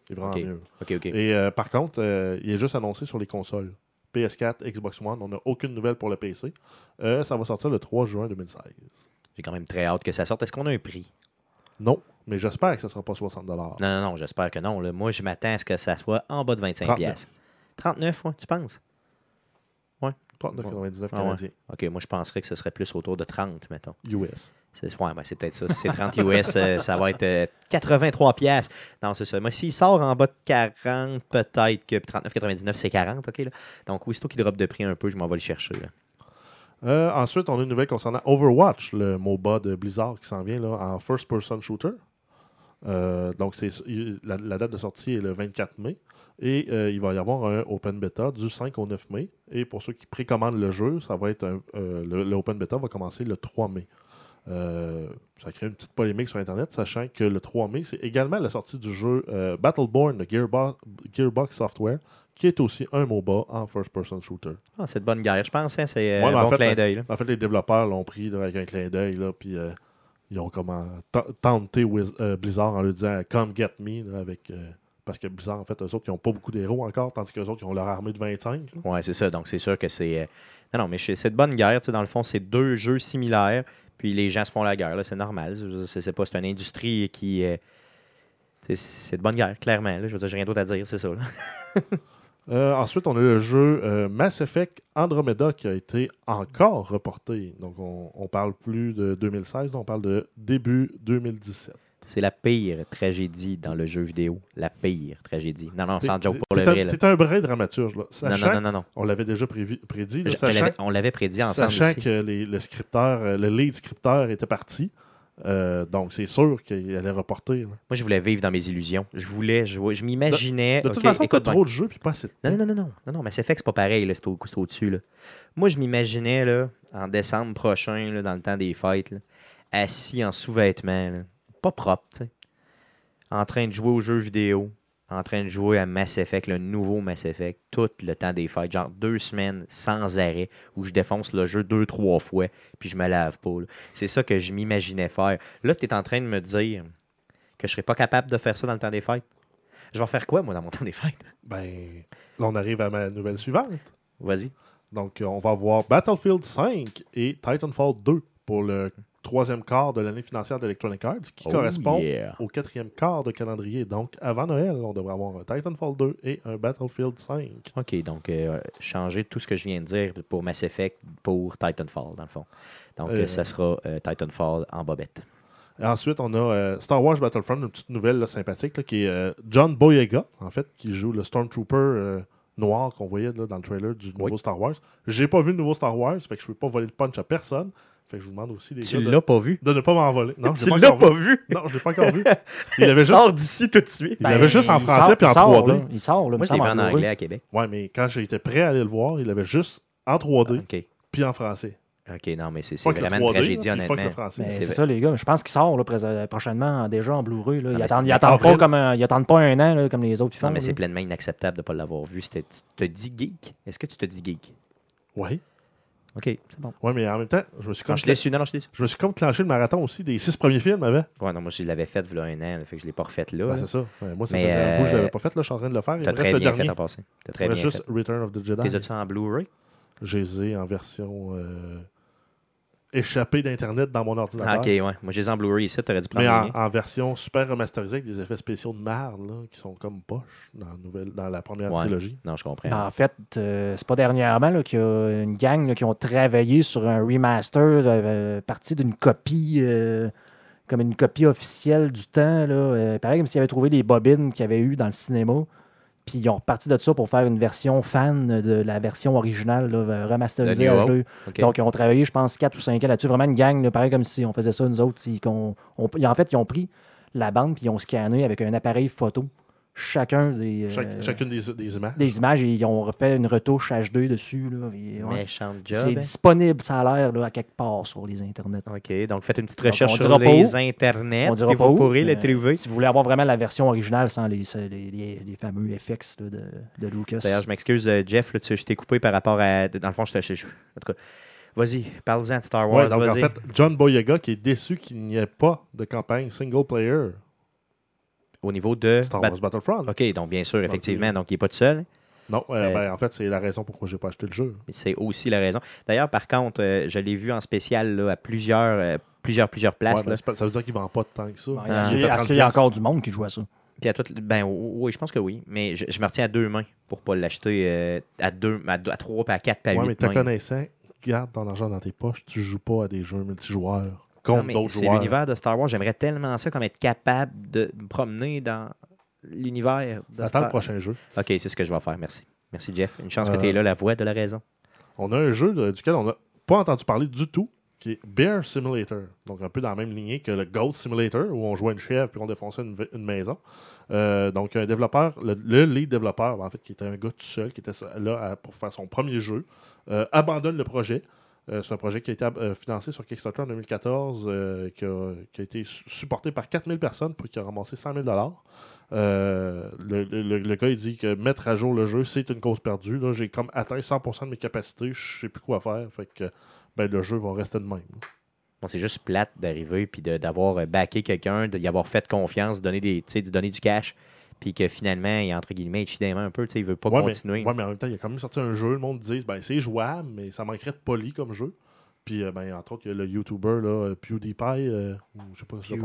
Il est vraiment mieux. Ok, ok. Et euh, par contre, euh, il est juste annoncé sur les consoles. PS4, Xbox One. On n'a aucune nouvelle pour le PC. Euh, ça va sortir le 3 juin 2016. J'ai quand même très hâte que ça sorte. Est-ce qu'on a un prix? Non, mais j'espère que ça ne sera pas 60 Non, non, non, j'espère que non. là. Moi, je m'attends à ce que ça soit en bas de 25 39. pièces. 39, ouais, tu penses? 39,99 Ah ouais. canadiens. OK, moi, je penserais que ce serait plus autour de 30, mettons. US. Ben, c'est peut-être ça. Si c'est 30 US, euh, ça va être euh, 83 pièces. Non, c'est ça. Moi, s'il sort en bas de 40, peut-être que 39,99, c'est 40, OK? Là. Donc, aussitôt qu'il drop de prix un peu, je m'en vais le chercher. Euh, ensuite, on a une nouvelle concernant Overwatch, le MOBA de Blizzard qui s'en vient en first-person shooter. Euh, donc, la, date de sortie est le 24 mai. Et euh, il va y avoir un open beta du 5 au 9 mai. Et pour ceux qui précommandent le jeu, ça euh, beta va commencer le 3 mai. Euh, ça crée une petite polémique sur Internet, sachant que le 3 mai, c'est également la sortie du jeu euh, Battleborn de Gearbox, Gearbox Software, qui est aussi un MOBA en first-person shooter. Ah, c'est de bonne guerre, je pense. hein, c'est euh, Ouais, un en bon fait, clin d'œil. En fait, les développeurs l'ont pris là, avec un clin d'œil, puis euh, ils ont comment tenté euh, Blizzard en lui disant Come get me, là, avec, euh, parce que Blizzard, en fait, eux autres, ils n'ont pas beaucoup d'héros encore, tandis qu'eux autres, ils ont leur armée de 25. là. Ouais, c'est ça. Donc, c'est sûr que c'est. euh, Non, non, mais c'est de bonne guerre. tu sais, Dans le fond, c'est deux jeux similaires. Puis les gens se font la guerre. C'est normal. C'est pas. C'est une industrie qui. euh, C'est de bonne guerre, clairement. Je veux dire, j'ai rien d'autre à dire, c'est ça. Euh, ensuite, on a le jeu euh, Mass Effect Andromeda qui a été encore reporté. Donc, on, on parle plus de 2016, là, on parle de début 2017. C'est la pire tragédie dans le jeu vidéo. La pire tragédie. Non, non, sans joke pour le vrai. T'es un vrai dramaturge. Là. Non, Sachant, non, non, non, non. On l'avait déjà prévu- prédit. là, on sachant l'avait- on l'avait prédit ensemble sachant ici. que les- le scripteur, euh, le lead scripteur était parti. Euh, donc, c'est sûr qu'il allait reporter. là. Moi, je voulais vivre dans mes illusions. Je voulais jouer. Je m'imaginais. De ok, toute façon, t'as trop de jeux puis pas assez de Non, non, non, non, non, non, non, Mass Effect, c'est pas pareil, là, c'est au- c'est au-dessus. Moi, je m'imaginais, là, en décembre prochain, là, dans le temps des fêtes, là, assis en sous-vêtements, pas propre, tu sais, en train de jouer aux jeux vidéo, en train de jouer à Mass Effect, le nouveau Mass Effect, tout le temps des fêtes, genre deux semaines sans arrêt, où je défonce le jeu deux, trois fois, puis je me lave pas. C'est ça que je m'imaginais faire. Là, tu es en train de me dire que je serais pas capable de faire ça dans le temps des fêtes. Je vais faire quoi, moi, dans mon temps des fêtes? Ben, là, on arrive à ma nouvelle suivante. Vas-y. Donc, on va voir Battlefield 5 et Titanfall 2 pour le troisième quart de l'année financière d'Electronic Arts, qui Oh, correspond yeah. au quatrième quart de calendrier. Donc, avant Noël, on devrait avoir un Titanfall 2 et un Battlefield 5. OK, donc euh, changer tout ce que je viens de dire pour Mass Effect pour Titanfall, dans le fond. Donc, Euh, ça sera euh, Titanfall en bobette. Et ensuite, on a Star Wars Battlefront, une petite nouvelle là, sympathique, là, qui est John Boyega, en fait, qui joue le Stormtrooper noir qu'on voyait là, dans le trailer du nouveau Oui. Star Wars. J'ai pas vu le nouveau Star Wars, fait que je ne peux pas voler le punch à personne. Fait que je vous demande aussi, les Tu gars, de, l'as pas vu? de ne pas m'envoler. Non, je tu l'ai l'as pas vu. vu? Non, je l'ai pas encore vu. Il avait juste... Sors d'ici tout de suite. Il l'avait juste en français sort- puis en il sort, 3D. là. Il sort, là, Moi, je l'ai vu en anglais à Québec. Ouais, mais quand j'étais prêt à aller le voir, il avait juste en 3D OK. puis en français. OK, non, mais c'est vraiment 3D, une tragédie, là, honnêtement. français. Mais C'est ça, les gars. Je pense qu'il sort là, prés- prochainement déjà en Blu-ray. Ah, Ils mais attendent, c'est- ils attendent pas comme un- ils attendent pas un an là, comme les autres font. Non, mais c'est pleinement inacceptable de ne pas l'avoir vu. Tu te dis geek? Est-ce que tu te dis geek? Ouais. OK, c'est bon. Ouais, mais en même temps, je me suis comme, je suis déçu, non, je je me suis comme clenché le marathon aussi des six premiers films avant. Ouais, non, moi, je l'avais fait il y a un an, fait que je l'ai pas refait là. Ben, c'est ça. Ouais, moi, Mais, faisait un bout je euh, l'avais pas fait. Là, je suis en train de le faire. T'as reste très le bien dernier. fait en passant. T'as très bien juste fait. Return of the Jedi. T'es as en Blu-ray? Je les ai en version euh, échappée d'Internet dans mon ordinateur. Ah, ok, ouais. Moi, j'ai les en Blu-ray ici, t'aurais dû prendre Mais en, version super remasterisée avec des effets spéciaux de marde là, qui sont comme poche dans la, nouvelle, dans la première Ouais. trilogie. Non, je comprends. En fait, euh, c'est pas dernièrement là, qu'il y a une gang là, qui ont travaillé sur un remaster euh, parti d'une copie, euh, comme une copie officielle du temps. Là, euh, pareil comme s'ils avaient trouvé les bobines qu'il y avait eu dans le cinéma. Puis ils ont reparti de ça pour faire une version fan de la version originale, là, remasterisée Le New HD. OK. Donc, ils ont travaillé, je pense, 4 ou 5 ans là-dessus. Vraiment une gang, là, pareil comme si on faisait ça, nous autres. Puis on- en fait, ils ont pris la bande puis ils ont scanné avec un appareil photo chacun des, euh, chacune des, des images. des images et ils ont refait une retouche HD dessus. Là, et, ouais. Méchant job. C'est hein. disponible, ça a l'air, là, à quelque part sur les internets. OK, donc faites une petite Donc, recherche on sur les internets. On dira pas vous où, pourrez le trouver. Si vous voulez avoir vraiment la version originale sans les, les, les- les fameux FX là, de, de Lucas. D'ailleurs, je m'excuse, euh, Jeff, là, tu- je t'ai coupé par rapport à. Dans le fond, je t'ai. En tout cas, vas-y, parle-en de Star Ouais, Wars. donc en fait, John Boyega qui est déçu qu'il n'y ait pas de campagne single player Au niveau de. Star Bat- Wars Battlefront. OK, donc bien sûr, effectivement. Donc, il n'est pas tout seul. Non, euh, Euh, ben, en fait, c'est la raison pourquoi j'ai pas acheté le jeu. mais C'est aussi la raison. D'ailleurs, par contre, euh, je l'ai vu en spécial là, à plusieurs, euh, plusieurs, plusieurs places. Ouais, ben, là. pas- ça veut dire qu'il vend pas tant que ça. Bon, Ah. Est-ce qu'il y est a- à est-ce qu'il y a 30 encore du monde qui joue à ça? Puis à ben oui, je pense que oui. Mais je, je me retiens à deux mains pour pas l'acheter euh, à deux, à, à trois, à quatre, à Ouais, mais huit te mains. connaissant, garde ton argent dans tes poches. Tu joues pas à des jeux multijoueurs contre d'autres c'est l'univers de Star Wars. J'aimerais tellement ça comme être capable de me promener dans l'univers de Attends Star le prochain jeu. OK, c'est ce que je vais faire. Merci. Merci, Jeff. Une chance que Euh, tu es là, la voix de la raison. On a un jeu de- duquel on n'a pas entendu parler du tout, qui est Bear Simulator. Donc un peu dans la même lignée que le Goat Simulator, où on jouait une chèvre puis on défonçait une, maison. Euh, donc un développeur, le, le lead développeur, en fait, qui était un gars tout seul, qui était là à- pour faire son premier jeu, euh, abandonne le projet. Euh, c'est un projet qui a été euh, financé sur Kickstarter en 2014, euh, qui, a, été su- supporté par 4000 personnes pour qui a ramassé 100 000 euh, le, le- le- gars, il dit que mettre à jour le jeu, c'est une cause perdue. Là, j'ai comme atteint 100% de mes capacités, je sais plus quoi faire. Fait que ben, le jeu va rester de même. Bon, c'est juste plate d'arriver puis d'avoir backé quelqu'un, d'y avoir fait confiance, donner des, donner du cash, puis que finalement, il entre guillemets, il chie des mains un peu, tu sais, il veut pas ouais, mais, continuer. ouais, mais en même temps, il a quand même sorti un jeu. Le monde dit ben, c'est jouable, mais ça manquerait de poli comme jeu. Puis, euh, ben, entre autres, il y a le YouTuber là, euh, PewDiePie. euh, ou je sais pas si Pew,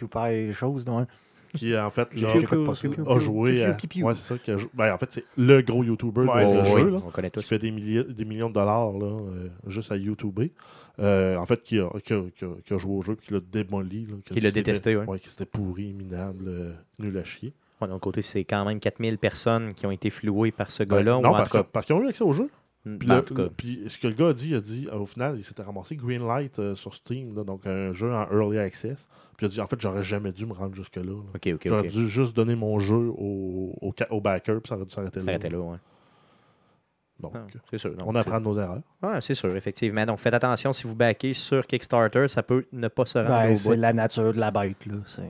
c'est pas- PewPie, chose, non? qui en fait là, a joué. à-. Ouais, c'est ça. qui a jou- ben, en fait, c'est le gros YouTuber Ouais, de ce oui, jeu, là, on connaît qui tous. fait des, milliers- des millions de dollars là, euh, juste à YouTuber. Euh, en fait, qui a, qui, a, qui a- qui a joué au jeu puis qui l'a démoli. Là, Qui l'a détesté, ouais. Ouais, qui c'était pourri, minable, euh, nul à chier. Ouais, D'un côté, c'est quand même 4000 personnes qui ont été flouées par ce gars-là. Ben, non, parce, que- qu'ils ont eu accès au jeu. Puis, en le- tout cas, le- puis ce que le gars a dit, il a dit, euh, au final, il s'était ramassé Greenlight euh, sur Steam, là, donc un jeu en early access. Puis il a dit, en fait, j'aurais jamais dû me rendre jusque-là. là. ok, ok, J'aurais dû juste donner mon jeu au, au, backer, puis ça aurait dû s'arrêter Ça là. arrêtait là, ouais. Donc, Ah, c'est sûr. donc, on apprend de nos erreurs. Ouais, c'est sûr, effectivement. Donc, faites attention si vous backez sur Kickstarter, ça peut ne pas se rendre Ben, au c'est la nature de la bête. là. C'est-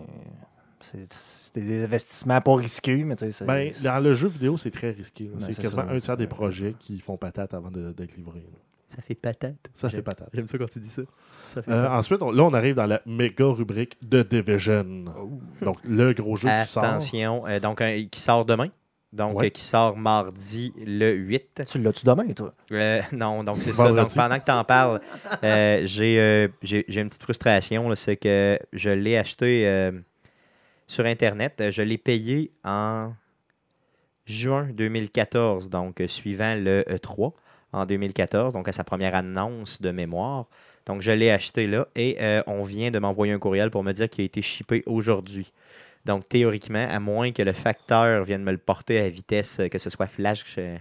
C'est des investissements pas risqués, mais tu sais, c'est- Ben, dans le jeu vidéo, c'est très risqué. Ben, c'est quasiment ça, un tiers des projets qui font patate avant de- d'être livrés. là. Ça fait patate. Ça fait patate. J'aime ça quand tu dis ça. Ça fait Euh, ensuite, on- là, on arrive dans la méga rubrique de Division. Donc, le gros jeu qui sort. Attention, euh, donc, qui sort demain. Donc, Ouais. euh, qui sort mardi le 8. Tu l'as-tu demain, toi? Euh, non, donc c'est ça. Donc pendant que tu en parles, euh, j'ai euh, j'ai- j'ai une petite frustration. C'est que je l'ai acheté euh, sur Internet. Euh, Je l'ai payé en juin 2014, donc euh, suivant le E3 en 2014, donc à sa première annonce de mémoire. Donc je l'ai acheté là et euh, on vient de m'envoyer un courriel pour me dire qu'il a été shippé aujourd'hui. Donc théoriquement, à moins que le facteur vienne me le porter à vitesse, euh, que ce soit flash, je,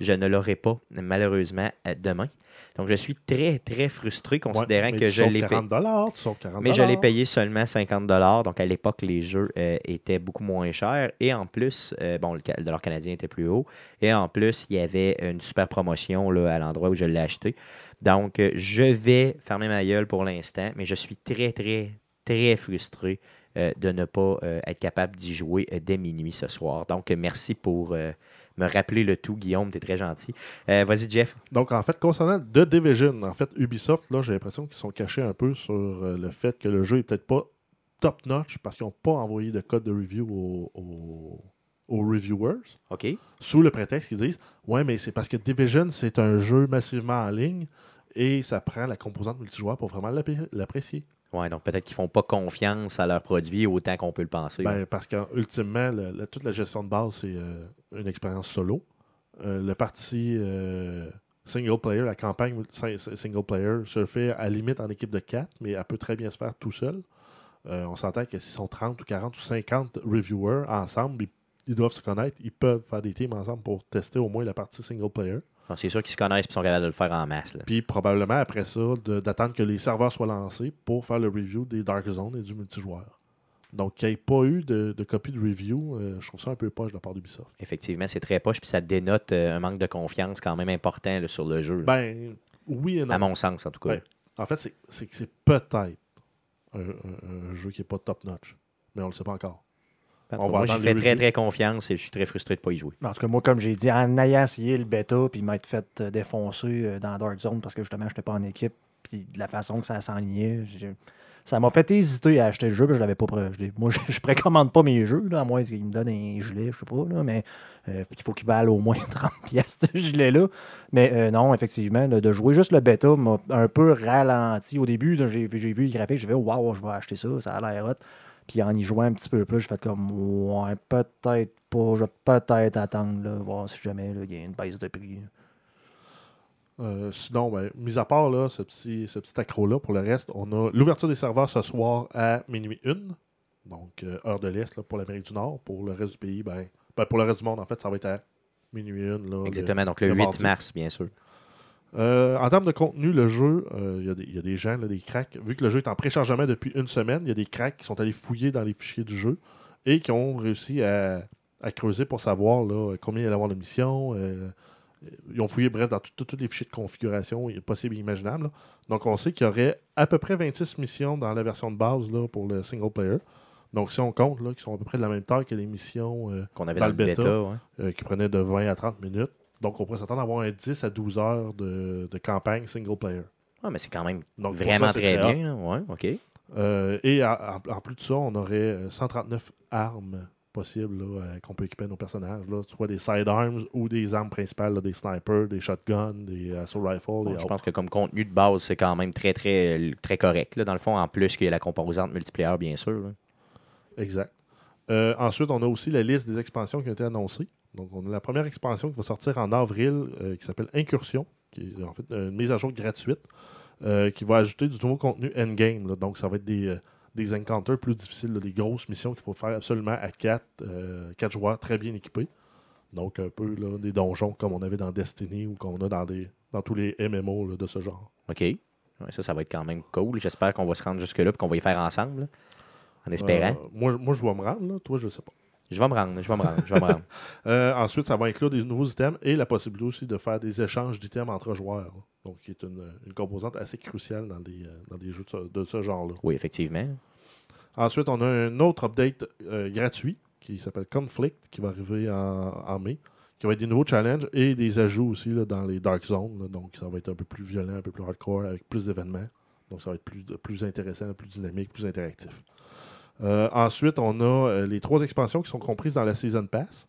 je ne l'aurai pas malheureusement euh, demain. Donc je suis très très frustré considérant Ouais, que je l'ai payé. 40 dollars, tu sauves 40 Mais je l'ai payé seulement 50 Donc, à l'époque, les jeux euh, étaient beaucoup moins chers. Et en plus, euh, bon, le, dollar canadien était plus haut. Et en plus, il y avait une super promotion là, à l'endroit où je l'ai acheté. Donc, euh, je vais fermer ma gueule pour l'instant, mais je suis très, très, très frustré de ne pas euh, être capable d'y jouer euh, dès minuit ce soir. Donc, euh, merci pour euh, me rappeler le tout, Guillaume. Tu es très gentil. Euh, Vas-y, Jeff. Donc, en fait, concernant The Division, en fait, Ubisoft, là, j'ai l'impression qu'ils sont cachés un peu sur euh, le fait que le jeu est peut-être pas top-notch parce qu'ils n'ont pas envoyé de code de review aux, aux- aux reviewers. OK. Sous le prétexte qu'ils disent Ouais, mais c'est parce que Division, c'est un jeu massivement en ligne et ça prend la composante multijoueur pour vraiment l'apprécier. Ouais, donc peut-être qu'ils font pas confiance à leurs produits autant qu'on peut le penser. Ben, parce qu'ultimement, toute la gestion de base, c'est euh, une expérience solo. Euh, le parti euh, single player, la campagne si- si- single player, se fait à la limite en équipe de 4, mais elle peut très bien se faire tout seul. Euh, on s'entend que s'ils sont 30 ou 40 ou 50 reviewers ensemble, ils doivent se connaître, ils peuvent faire des teams ensemble pour tester au moins la partie single player. C'est sûr qu'ils se connaissent et sont capables de le faire en masse. là. Puis probablement après ça, d'attendre que les serveurs soient lancés pour faire le review des Dark Zone et du multijoueur. Donc, qu'il n'y ait pas eu de, de copie de review, euh, je trouve ça un peu poche de la part d'Ubisoft. Effectivement, c'est très poche, puis ça dénote euh, un manque de confiance quand même important là, sur le jeu. là. Ben, oui et non. à mon sens, en tout cas. Ben, en fait, c'est- c'est que c'est peut-être un, un- un jeu qui n'est pas top-notch. Mais on ne le sait pas encore. On va moi, j'y fais très, très confiance et je suis très frustré de ne pas y jouer. En tout cas, moi, comme j'ai dit, en ayant essayé le bêta, puis m'être fait euh, défoncer euh, dans Dark Zone parce que justement, je n'étais pas en équipe, puis de la façon que ça s'enlignait, ça m'a fait hésiter à acheter le jeu, puis je l'avais pas pré- je l'ai- Moi, je, je précommande pas mes jeux, là, à moins qu'ils me donnent un gilet, je sais pas, là, mais euh, il faut qu'il valent au moins 30 pièces ce gilet-là. Mais euh, non, effectivement, là, de jouer juste le bêta m'a un peu ralenti. Au début, j'ai vu j'ai vu les graphiques, j'ai fait Waouh, je vais acheter ça, ça a l'air hot. Puis en y jouant un petit peu plus, je fais comme Ouais, peut-être pas, je vais peut-être attendre, là, voir si jamais il y a une baisse de prix. Euh, sinon, ben, mis à part là, ce petit, ce petit accro-là, pour le reste, on a l'ouverture des serveurs ce soir à minuit 1. Donc, euh, heure de l'Est là, pour l'Amérique du Nord. Pour le reste du pays, ben, ben, pour le reste du monde, en fait, ça va être à minuit 1. Là, Exactement, donc le, le 8 mardi. mars, bien sûr. Euh, en termes de contenu, le jeu, euh, il y a des- il y, a des gens, là, des cracks. Vu que le jeu est en préchargement depuis une semaine, il y a des cracks qui sont allés fouiller dans les fichiers du jeu et qui ont réussi à, à creuser pour savoir là, combien il allait avoir de missions. euh, ils ont fouillé, bref, dans tous les fichiers de configuration possibles et imaginables. là. Donc, on sait qu'il y aurait à peu près 26 missions dans la version de base là, pour le single player. Donc, si on compte, là, qui sont à peu près de la même taille que les missions euh, Qu'on avait Dans dans, le le bêta. bêta. ouais. euh, qui prenaient de 20 à 30 minutes. Donc, on pourrait s'attendre à avoir un 10 à 12 heures de, de campagne single player. Ah, mais c'est quand même Donc, vraiment ça, très très bien. Ouais, OK. Euh, et en, plus de ça, on aurait euh, 139 armes possibles euh, qu'on peut équiper nos personnages. Là, soit des sidearms ou des armes principales, là, des snipers, des shotguns, des assault rifles. Bon, des je pense que comme contenu de base, c'est quand même très, très, très correct. là. Dans le fond, en plus qu'il y a la composante multiplayer, bien sûr. Exact. Euh, ensuite, on a aussi la liste des expansions qui ont été annoncées. Donc, on a la première expansion qui va sortir en avril, euh, qui s'appelle Incursion, qui est en fait une mise à jour gratuite, euh, qui va ajouter du nouveau contenu endgame. là. Donc, ça va être des, euh, des encounters plus difficiles, là, des grosses missions qu'il faut faire absolument à 4 joueurs très bien équipés. Donc, un peu là, des donjons comme on avait dans Destiny ou qu'on a dans, des, dans tous les MMO de ce genre. OK. Ouais, ça, ça va être quand même cool. J'espère qu'on va se rendre jusque-là et qu'on va y faire ensemble, en espérant. Moi, moi, je vais me rendre, là. toi, je sais pas. Je vais me rendre, je vais me rendre, je vais me rendre. Euh, ensuite, ça va inclure des nouveaux items et la possibilité aussi de faire des échanges d'items entre joueurs. Donc, qui est une, une composante assez cruciale dans des, euh, dans des jeux de ce, de ce genre-là. Oui, effectivement. Ensuite, on a un autre update euh, gratuit qui s'appelle Conflict, qui va arriver en, en mai, qui va être des nouveaux challenges et des ajouts aussi là, dans les Dark Zones. là. donc, ça va être un peu plus violent, un peu plus hardcore, avec plus d'événements. Donc, ça va être plus, plus intéressant, plus dynamique, plus interactif. Euh, ensuite, on a euh, les trois expansions qui sont comprises dans la Season Pass,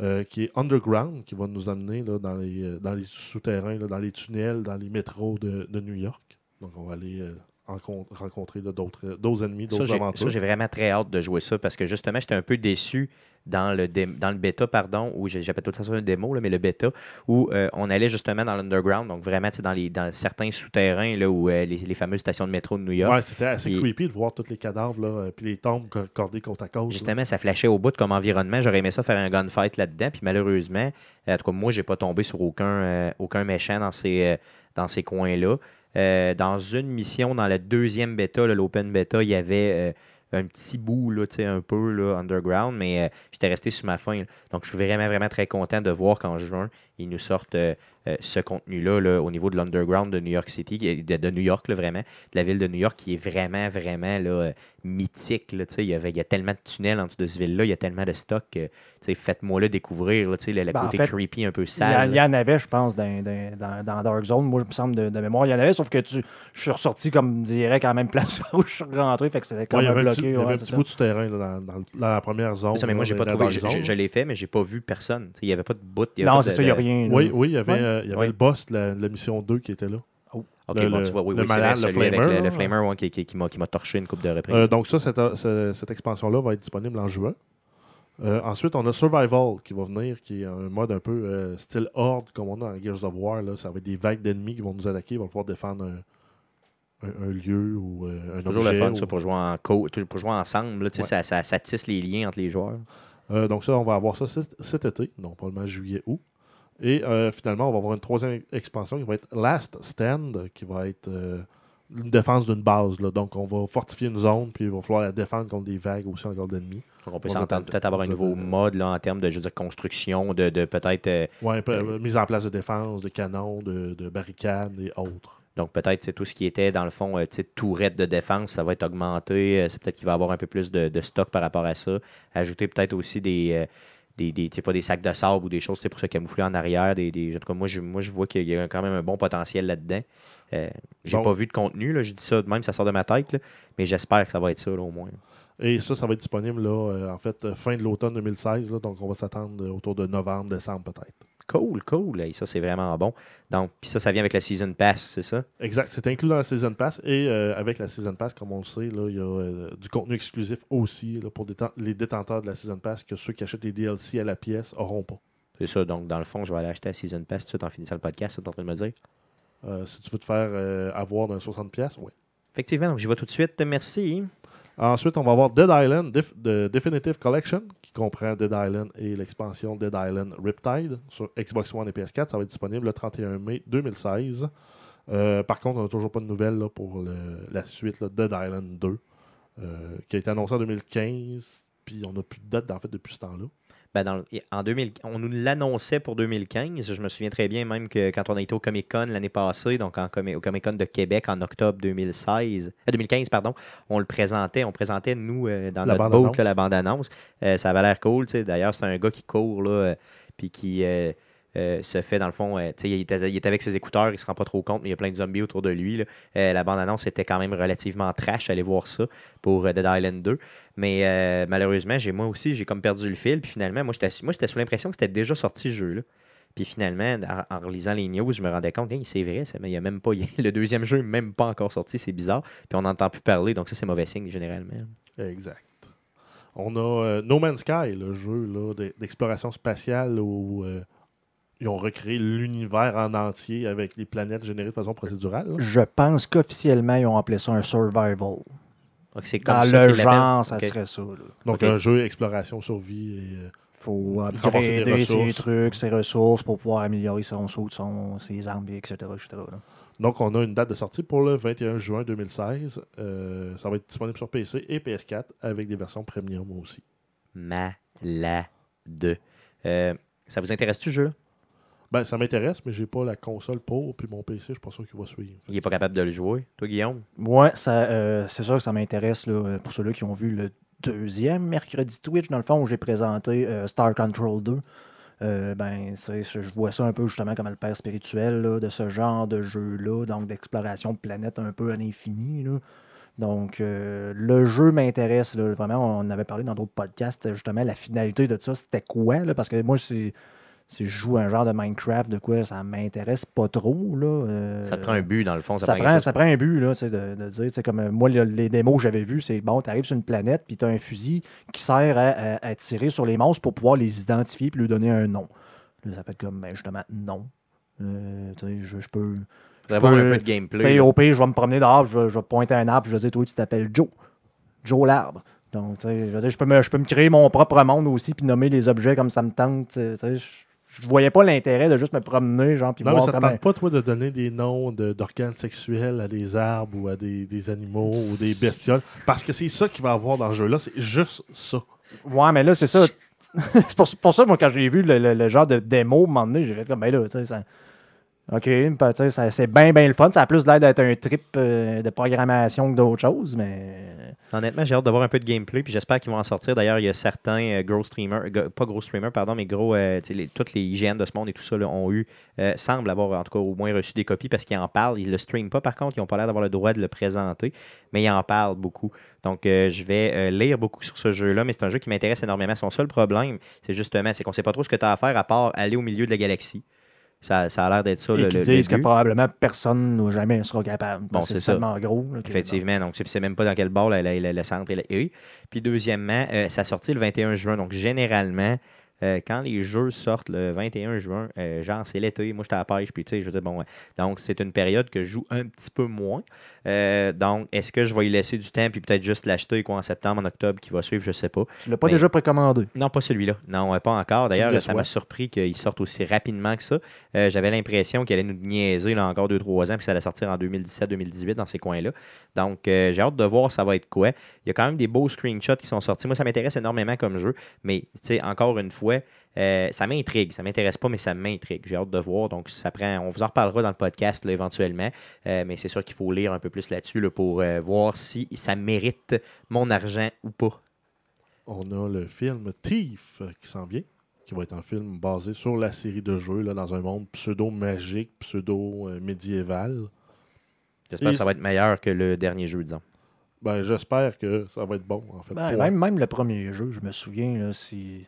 euh, qui est Underground, qui va nous amener là, dans, les, dans les souterrains, dans les tunnels, dans les métros de, de New York. Donc, on va aller rencontrer d'autres euh, d'autres ennemis, d'autres aventures. ça, j'ai vraiment très hâte de jouer ça parce que justement, j'étais un peu déçu dans le, dé- dans le bêta, pardon, où j'appelle tout ça une démo, là, mais le bêta, où euh, on allait justement dans l'underground, donc vraiment dans, les, dans certains souterrains là, où euh, les, les fameuses stations de métro de New York. Ouais, c'était assez creepy de voir tous les cadavres, là, puis les tombes co- cordées côte à côte. là. Justement, ça flashait au bout comme environnement. J'aurais aimé ça faire un gunfight là-dedans. Puis malheureusement, en tout cas, moi, j'ai pas tombé sur aucun, euh, aucun méchant dans ces, dans ces coins-là. Euh, dans une mission, dans la deuxième bêta, l'open bêta, il y avait euh, un petit bout, là, un peu là, underground, mais euh, j'étais resté sur ma fin. Donc, je suis vraiment, vraiment très content de voir qu'en juin, ils nous sortent euh, euh, ce contenu-là là, au niveau de l'underground de New York City, de, de New York, là, vraiment, de la ville de New York, qui est vraiment, vraiment là, euh, mythique. Là, tu sais, il, y avait, il y a tellement de tunnels en dessous de cette ville-là, il y a tellement de stock que tu sais, faites-moi le découvrir, là, tu sais, le, le Ben, en côté fait, creepy un peu sale. il y en avait, je pense, dans, dans, dans- Dark Zone. Moi, il me semble de, de mémoire, il y en avait, sauf que tu, je suis ressorti comme direct à la même place où je suis rentré, fait que c'était comme il y un avait un bloqué. petit, il y avait un petit ça. bout de souterrain là, dans, dans- dans la première zone. Ça, mais moi, là, j'ai pas trouvé. Je, je- je l'ai fait, mais j'ai pas vu personne. Tu sais, Il n'y avait pas de bout. il y avait Non, c'est de- ça, il n'y a de- rien. là. Oui, oui, il y avait, Ouais. euh, il y avait le boss de la, de la mission 2 qui était là. Ok, le- bon, tu vois, oui, le oui, vrai, malade, le avec flamer, le, flamer ouais, qui, qui, qui m'a qui m'a torché une coupe de reprises. Euh, donc ça, cette, cette- expansion-là va être disponible en juin. Euh, ensuite, on a Survival qui va venir, qui est un mode un peu euh, style Horde, comme on a dans Gears of War. Là. Ça va être des vagues d'ennemis qui vont nous attaquer, ils vont pouvoir défendre un, un- un lieu ou euh, un toujours objet. le fun, ou- ça, pour jouer, en co toujours pour jouer ensemble. là, Ouais. ça, ça, ça tisse les liens entre les joueurs. Euh, donc ça, on va avoir ça cet, cet été, donc probablement juillet-août. Et euh, finalement, on va avoir une troisième expansion qui va être Last Stand, qui va être euh, une défense d'une base. là. Donc on va fortifier une zone, puis il va falloir la défendre contre des vagues aussi encore d'ennemis. On peut s'entendre peut-être- avoir un nouveau mode là, en termes de je veux dire, construction, de, de peut-être. euh, Ouais, Euh, mise en place de défense, de canons, de, de barricades et autres. donc peut-être c'est tout ce qui était dans le fond, sais, tourette de défense, ça va être augmenté. C'est peut-être qu'il va y avoir un peu plus de, de stock par rapport à ça. Ajouter peut-être aussi des. Des, des, pas des sacs de sable ou des choses pour se camoufler en arrière. Des, des- en tout cas, moi, je, moi, je vois qu'il y a quand même un bon potentiel là-dedans. Euh, j'ai pas vu de contenu, là, je dis ça de même, ça sort de ma tête, là, mais j'espère que ça va être ça là, au moins. Et ça, ça va être disponible là, euh, en fait, euh, fin de l'automne 2016. là. donc on va s'attendre euh, autour de novembre, décembre peut-être. Cool, cool. Hey, ça, c'est vraiment bon. Donc, puis ça, ça vient avec la Season Pass, c'est ça? Exact. C'est inclus dans la Season Pass. Et euh, avec la Season Pass, comme on le sait, là, il y a euh, du contenu exclusif aussi là, pour déten- les détenteurs de la Season Pass que ceux qui achètent les DLC à la pièce n'auront pas. C'est ça. Donc, dans le fond, je vais aller acheter la Season Pass tout de suite en finissant le podcast, c'est en train de me dire. Euh, si tu veux te faire avoir d'un 60$, pièces, oui. Effectivement, donc j'y vais tout de suite. Merci. Ensuite, on va avoir Dead Island Def- de Definitive Collection, qui comprend Dead Island et l'expansion Dead Island Riptide sur Xbox One et PS4. Ça va être disponible le 31 mai 2016. Euh, par contre, on n'a toujours pas de nouvelles pour la suite là, Dead Island 2, euh, qui a été annoncé en 2015, puis on n'a plus de date en fait depuis ce temps-là. Ben, dans le- en 2000, on nous l'annonçait pour 2015. Je me souviens très bien même que quand on a été au Comic Con l'année passée, donc en au Comic Con de Québec en octobre 2016, euh, 2015, pardon, on le présentait. On présentait, nous, euh, dans La notre la bande-annonce. Euh, ça avait l'air cool. tu sais. D'ailleurs, c'est un gars qui court, là, euh, puis qui euh, se fait, dans le fond, euh, il, était, il était avec ses écouteurs, il se rend pas trop compte, mais il y a plein de zombies autour de lui. là. Euh, la bande-annonce était quand même relativement trash. Allez voir ça pour euh, Dead Island 2. Mais malheureusement, j'ai moi aussi, j'ai comme perdu le fil. Puis finalement, moi, j'étais moi, j'étais sous l'impression que c'était déjà sorti ce jeu-là. Puis finalement, en, en relisant les news, je me rendais compte, Hey, c'est vrai, mais il y a même pas, le deuxième jeu n'est même pas encore sorti, c'est bizarre. Puis on n'entend plus parler, donc ça, c'est mauvais signe généralement. Exact. On a No Man's Sky, le jeu là, d'e- d'exploration spatiale où ils ont recréé l'univers en entier avec les planètes générées de façon procédurale. là. Je pense qu'officiellement, ils ont appelé ça un survival. Donc, c'est comme Dans ça le genre, ça serait ça. là. Donc un jeu exploration, survie et euh, faut upgrader ses trucs, ses ressources pour pouvoir améliorer son saut, son, ses armes, etc. etc. là. Donc, on a une date de sortie pour le 21 juin 2016. Euh, ça va être disponible sur PC et PS4 avec des versions premium aussi. Malade. Euh, ça vous intéresse-tu, le jeu? Ben, ça m'intéresse, mais j'ai pas la console pour, puis mon PC, je suis pas sûr qu'il va suivre. Il n'est pas capable de le jouer. Toi, Guillaume? Ouais, ça, euh, c'est sûr que ça m'intéresse là, euh, pour ceux-là qui ont vu le deuxième mercredi Twitch, dans le fond, où j'ai présenté euh, Star Control 2. Euh, ben, c'est- je je vois ça un peu justement comme le père spirituel là, de ce genre de jeu-là, donc d'exploration de planète un peu à l'infini. là. Donc, euh, le jeu m'intéresse. là. Vraiment, on avait parlé dans d'autres podcasts. Justement, la finalité de ça, c'était quoi? là? Parce que moi, c'est- si je joue un genre de Minecraft, de quoi, ça m'intéresse pas trop. Là. Euh, Ça te prend un but, dans le fond. Ça, ça prend ça prend un but, là, de, de dire, comme euh, moi, le- les démos que j'avais vues, c'est bon, tu arrives sur une planète, puis tu as un fusil qui sert à, à- à tirer sur les monstres pour pouvoir les identifier puis lui donner un nom. Là, ça fait comme, ben, justement, non. Euh, tu sais, je, je peux. chose. Faudrait voir un peu de Tu sais, gameplay. au pire, je vais me promener dehors, je je vais pointer un arbre, je vais dire, toi, tu t'appelles Joe. Joe l'arbre. Donc, tu sais, je, veux dire, je peux me, je peux me créer mon propre monde aussi, puis nommer les objets comme ça me tente. Je, voyais pas l'intérêt de juste me promener, genre, puis Non, mais voir ça te comment. tente pas, toi, de donner des noms de- d'organes sexuels à des arbres ou à des, des animaux ou des bestioles? Parce que c'est ça qu'il va avoir dans le jeu-là. C'est juste ça. Ouais, mais là, c'est ça. c'est pour, pour ça, moi, quand j'ai vu le, le- le genre de démo, à un moment donné, j'ai fait comme, ben là, tu sais, ça. OK, ben, c'est bien, bien le fun. Ça a plus l'air d'être un trip euh, de programmation que d'autres choses, mais. Honnêtement, j'ai hâte de voir un peu de gameplay, puis j'espère qu'ils vont en sortir. D'ailleurs, il y a certains euh, gros streamers, pas gros streamers, pardon, mais gros, euh, toutes les IGN de ce monde et tout ça là, ont eu, euh, semblent avoir en tout cas au moins reçu des copies parce qu'ils en parlent. Ils le streament pas par contre, ils n'ont pas l'air d'avoir le droit de le présenter, mais ils en parlent beaucoup. Donc, euh, je vais euh, lire beaucoup sur ce jeu-là, mais c'est un jeu qui m'intéresse énormément. Son seul problème, c'est justement, c'est qu'on sait pas trop ce que tu as à faire à part aller au milieu de la galaxie. Ça, ça a l'air d'être ça. Et le, qui le- disent que probablement personne ou jamais sera capable. Bon, c'est tellement gros. là, Effectivement, donc c'est même pas dans quel bord le, le- le- centre et. Puis deuxièmement, euh, ça sortit le 21 juin. Donc généralement, euh, quand les jeux sortent le 21 juin, euh, genre c'est l'été, moi j'étais à la pêche, puis tu sais, je veux dire, bon, ouais. donc c'est une période que je joue un petit peu moins. Euh, donc est-ce que je vais y laisser du temps, puis peut-être juste l'acheter quoi en septembre, en octobre qui va suivre, je sais pas. Tu l'as pas Mais- déjà précommandé? Non, pas celui-là. Non, pas encore. D'ailleurs, le ça m'a surpris qu'il sorte aussi rapidement que ça. J'avais l'impression qu'il allait nous niaiser là, encore 2-3 ans, puis ça allait sortir en 2017-2018 dans ces coins-là. Donc, j'ai hâte de voir ça va être quoi. Il y a quand même des beaux screenshots qui sont sortis. Moi, ça m'intéresse énormément comme jeu, mais tu sais, encore une fois, euh, ça m'intrigue. Ça m'intéresse pas, mais ça m'intrigue. J'ai hâte de voir. Donc, ça prend. On vous en reparlera dans le podcast là, éventuellement. Euh, mais c'est sûr qu'il faut lire un peu plus là-dessus là, pour euh, voir si ça mérite mon argent ou pas. On a le film Thief qui s'en vient, qui va être un film basé sur la série de jeux là, dans un monde pseudo-magique, pseudo-médiéval. J'espère Et que ça va être meilleur que le dernier jeu, disons. Ben, j'espère que ça va être bon, en fait. Ben, pour- même, même le premier jeu, je me souviens, là, si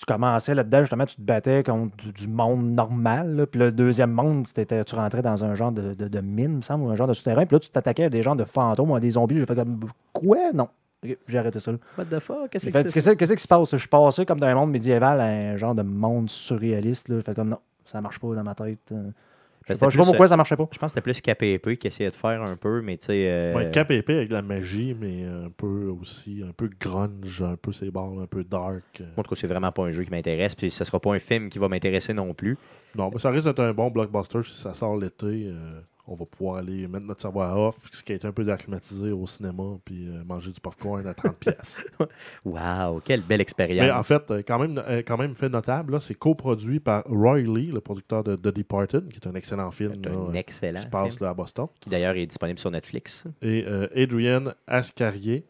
tu commençais là-dedans, justement, tu te battais contre du, du monde normal. là, puis le deuxième monde, c'était- tu rentrais dans un genre de, de, de mine, me semble, ou un genre de souterrain. Puis là, tu t'attaquais à des gens de fantômes ou à des zombies. J'ai fait comme Quoi? Non. Ok, J'ai arrêté ça. là. What the fuck? Qu'est-ce J'ai fait, Qu'est-ce qu'est-ce qui se passe? Je suis passé comme d'un monde médiéval à un genre de monde surréaliste. Là. Fait comme Non, ça marche pas dans ma tête. Je sais pas, pourquoi ça marchait pas. Je pense que c'était plus KPP qui essayait de faire un peu, mais tu sais. euh, Ouais, cap épais avec de la magie, mais un peu aussi, un peu grunge, un peu barres, un peu dark. moi, en tout cas, c'est vraiment pas un jeu qui m'intéresse, puis ce sera pas un film qui va m'intéresser non plus. Non, mais ça risque d'être un bon blockbuster si ça sort l'été. euh, on va pouvoir aller mettre notre cerveau à off, ce qui a été un peu acclimatisé au cinéma, puis euh, manger du popcorn à 30 pièces. Waouh, quelle belle expérience. Mais en fait, euh, quand même, euh, quand même fait notable, c'est coproduit par Roy Lee, le producteur de The Departed, qui est un excellent film c'est là, un excellent qui se passe film, là, à Boston. qui d'ailleurs est disponible sur Netflix. Et euh, Adrian Ascarier,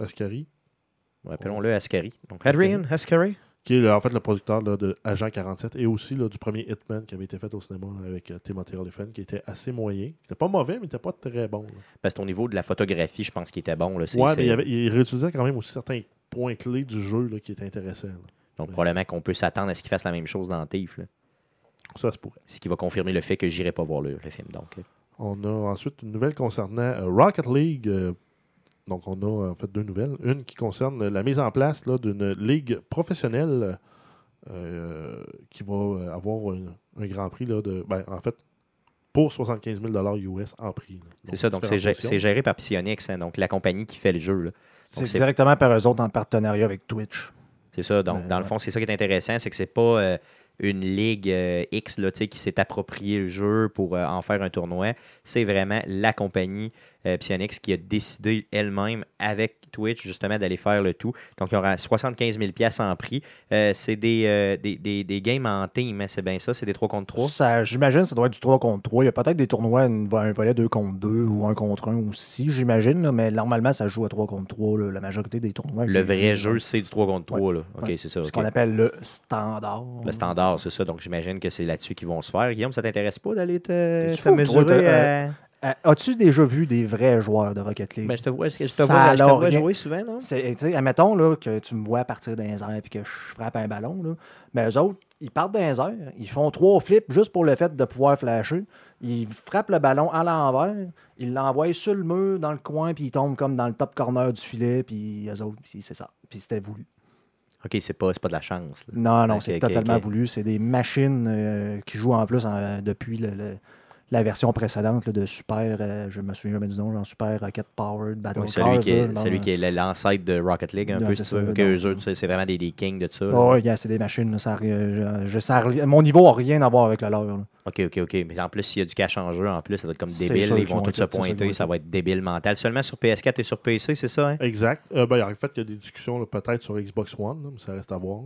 Ascari, Rappelons-le, Ascari. Donc, Adrian Ascari? Qui est le- en fait le producteur là, de Agent 47 et aussi là, du premier Hitman qui avait été fait au cinéma là, avec euh, Timothy Olyphant, qui était assez moyen. Il était pas mauvais, mais il était pas très bon. Parce qu'au niveau de la photographie, je pense qu'il était bon. Là. Ouais, mais il, avait- il réutilisait quand même aussi certains points clés du jeu qui étaient intéressants. Donc, probablement qu'on peut s'attendre à ce qu'il fasse la même chose dans là. Ça se pourrait. Ce qui va confirmer le fait que j'irai pas voir le, le film. Donc. On a ensuite une nouvelle concernant euh, Rocket League. euh, Donc, on a en fait deux nouvelles. Une qui concerne la mise en place là, d'une ligue professionnelle euh, qui va avoir un, un grand prix là, de. Ben, en fait, pour 75 000 US en prix. C'est ça, donc c'est géré par Psyonix, hein, donc la compagnie qui fait le jeu. là. C'est directement par eux autres en partenariat avec Twitch. C'est ça. Donc, Mais, dans le fond, c'est ça qui est intéressant, c'est que c'est pas euh, une ligue euh, X qui s'est approprié le jeu pour euh, en faire un tournoi. C'est vraiment la compagnie euh, Psyonix qui a décidé elle-même avec Twitch justement d'aller faire le tout. Donc, il y aura 75 000 pièces en prix. Euh, c'est des, euh, des, des- des games en team, hein, c'est bien ça. C'est des 3 contre 3. Ça, J'imagine que ça doit être du 3 contre 3. Il y a peut-être des tournois, une- un volet 2 contre 2 ou 1 contre 1 aussi, j'imagine. Mais normalement, ça joue à 3 contre 3, là, la majorité des tournois. Le vrai jeu, c'est du 3 contre 3. Là. OK, Ouais. c'est ça. Ce qu'on appelle le standard. Le standard, c'est ça. Donc, j'imagine que c'est là-dessus qu'ils vont se faire. Guillaume, ça t'intéresse pas d'aller te, toi, Euh, As-tu déjà vu des vrais joueurs de Rocket League? Ben, je te vois, je te Ça vois, je te a vois jouer souvent, non? C'est, tu sais, admettons là, que tu me vois partir dans les airs et que je frappe un ballon. Là. Mais eux autres, ils partent dans les airs, ils font trois flips juste pour le fait de pouvoir flasher. Ils frappent le ballon à l'envers, ils l'envoient sur le mur, dans le coin, puis ils tombent comme dans le top corner du filet, puis eux autres, puis c'est ça. Puis c'était voulu. OK, c'est pas, c'est pas de la chance. là. Non, non, c'est totalement voulu. C'est des machines euh, qui jouent en plus en- depuis le- le- la version précédente là, de Super, euh, je me souviens jamais du nom, genre Super Rocket Powered Battle Oui, celui, Cars, qui est, là, celui qui est le- l'ancêtre de Rocket League, un peu, c'est si euh, c'est vraiment des, des kings de ça. Oh, gars, c'est des machines. ça, je, ça mon niveau n'a rien à voir avec le leur. OK, OK, OK. Mais en plus, s'il y a du cash en jeu, en plus, ça va être comme débile. Ils vont tous se pointer. Ça va être débile mental. Seulement sur PS4 et sur PC, c'est ça, hein? Exact. Euh, ben, en fait, il y a des discussions peut-être sur Xbox One, là, mais ça reste à voir.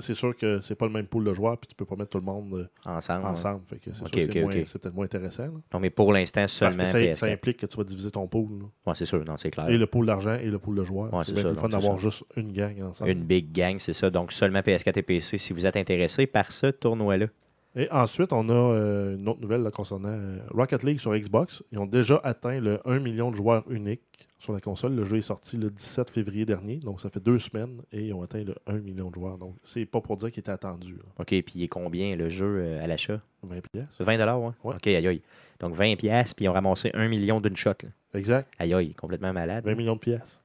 C'est sûr que c'est pas le même pool de joueurs, puis tu peux pas mettre tout le monde euh, Ensemble. ensemble. Que c'est Ok, sûr que ok, c'est moins- ok. c'est peut-être moins intéressant. là. Non, mais pour l'instant, Parce seulement que ça, PS4. ça implique que tu vas diviser ton pool. Ouais, c'est sûr, non, c'est clair. Et le pool d'argent et le pool de joueurs. Ouais, c'est le fun d'avoir juste une gang ensemble. Une big gang, c'est ça. Donc, seulement PS4 et PC si vous êtes intéressé par ce tournoi-là. Et ensuite, on a euh, une autre nouvelle là, concernant euh, Rocket League sur Xbox. Ils ont déjà atteint le 1 million de joueurs uniques sur la console. Le jeu est sorti le 17 février dernier, donc ça fait deux semaines, et ils ont atteint le 1 million de joueurs. Donc, c'est pas pour dire qu'il était attendu. là. OK, puis il est combien le jeu euh, à l'achat? 20 pièces. 20 ouais? Ouais. OK, aïe aïe. Donc 20 pièces puis ils ont ramassé 1 million d'une shot. là. Exact. Aïe aïe, complètement malade. 20 millions de pièces.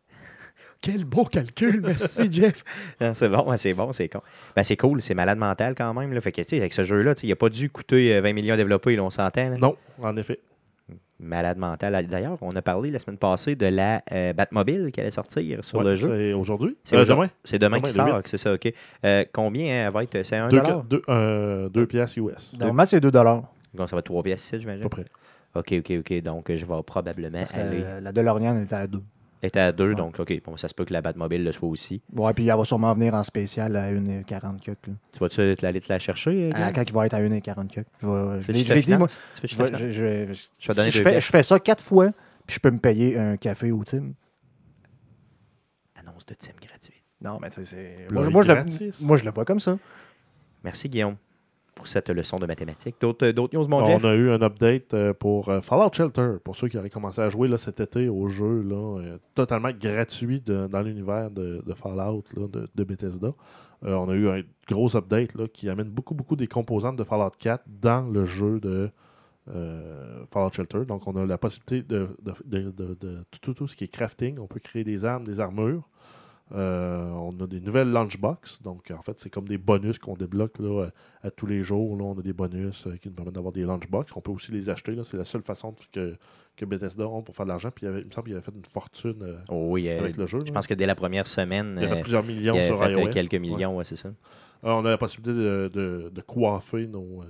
Quel beau calcul, merci Jeff. C'est bon, c'est bon, c'est con. Ben, c'est cool, c'est malade mental quand même. Là. Fait que, tu sais, avec ce jeu-là, il n'a pas dû coûter euh, 20 millions à développer, là, on s'entend. Non, en effet. Malade mental. D'ailleurs, on a parlé la semaine passée de la euh, Batmobile qui allait sortir sur Ouais, le jeu. C'est aujourd'hui? C'est Euh, demain? C'est demain, Demain, qui sort, 8. que c'est ça, OK. Euh, combien hein, elle va être? C'est 1 Deux, dollar? deux, euh, deux pièces US. Normalement, c'est 2 dollars. Donc, ça va être 3 pièces ici, À j'imagine. peu près. OK, OK, OK. Donc, euh, je vais probablement aller. Euh, la DeLorean était à 2. Elle était à 2, Ouais. donc, OK. Bon, ça se peut que la Batmobile le soit aussi. Ouais, puis elle va sûrement venir en spécial à 1,40 cuc. là. Tu vas-tu aller te la chercher? euh, Ah, quand il va être à 1,40 cuc. Je vais- je l'ai je dit, moi. je vais- je- fais, ça quatre fois, puis je peux me payer un café au team. Annonce de team gratuite. Non, mais tu sais, c'est. Moi, je le vois comme ça. Merci, Guillaume, pour cette leçon de mathématiques. D'autres d'autres news, mon Jeff? On a eu un update euh, pour euh, Fallout Shelter, pour ceux qui auraient commencé à jouer là, cet été au jeu là, euh, totalement gratuit de- dans l'univers de, de Fallout là, de, de Bethesda. Euh, on a eu un gros update là, qui amène beaucoup, beaucoup des composantes de Fallout 4 dans le jeu de euh, Fallout Shelter. Donc, on a la possibilité de, tout ce qui est crafting. On peut créer des armes, des armures. Euh, on a des nouvelles lunchbox. Donc, en fait, c'est comme des bonus qu'on débloque là, à, à tous les jours. Là, on a des bonus euh, qui nous permettent d'avoir des lunchbox. On peut aussi les acheter. là. C'est la seule façon que, que Bethesda ont pour faire de l'argent. Puis, il, y avait- il me semble qu'il avait fait une fortune euh, Oh oui, avec le jeu. je là. pense que dès la première semaine, il a fait euh, plusieurs il millions a sur fait iOS. quelques millions, ouais, c'est ça. On a la possibilité de, de- de coiffer nos,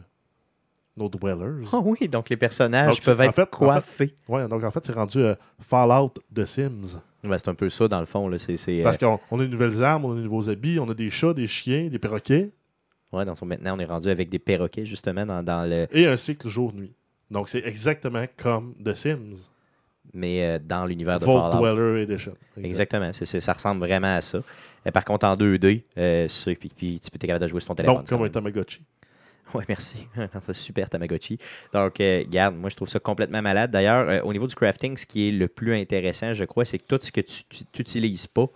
nos dwellers. Oh oui, donc les personnages Donc, peuvent en être fait- en fait- coiffés. Ouais, donc en fait, c'est rendu euh, Fallout de Sims. Ouais, c'est un peu ça, dans le fond. Là. C'est, c'est, euh, Parce qu'on on a de nouvelles armes, on a de nouveaux habits, on a des chats, des chiens, des perroquets ouais, donc maintenant, on est rendu avec des perroquets, justement, dans, dans le... et un cycle jour-nuit. Donc c'est exactement comme The Sims. mais euh, dans l'univers de Vault Fallout. Dweller Edition. Exactement, c'est, c'est- ça ressemble vraiment à ça. Euh, par contre, en 2D, euh, c'est- puis, puis tu peux être capable de jouer sur ton téléphone. Donc, comme un. Tamagotchi. Oui, merci. Super Tamagotchi. Donc, euh, garde, moi, je trouve ça complètement malade. D'ailleurs, euh, au niveau du crafting, ce qui est le plus intéressant, je crois, c'est que tout ce que tu n'utilises pas,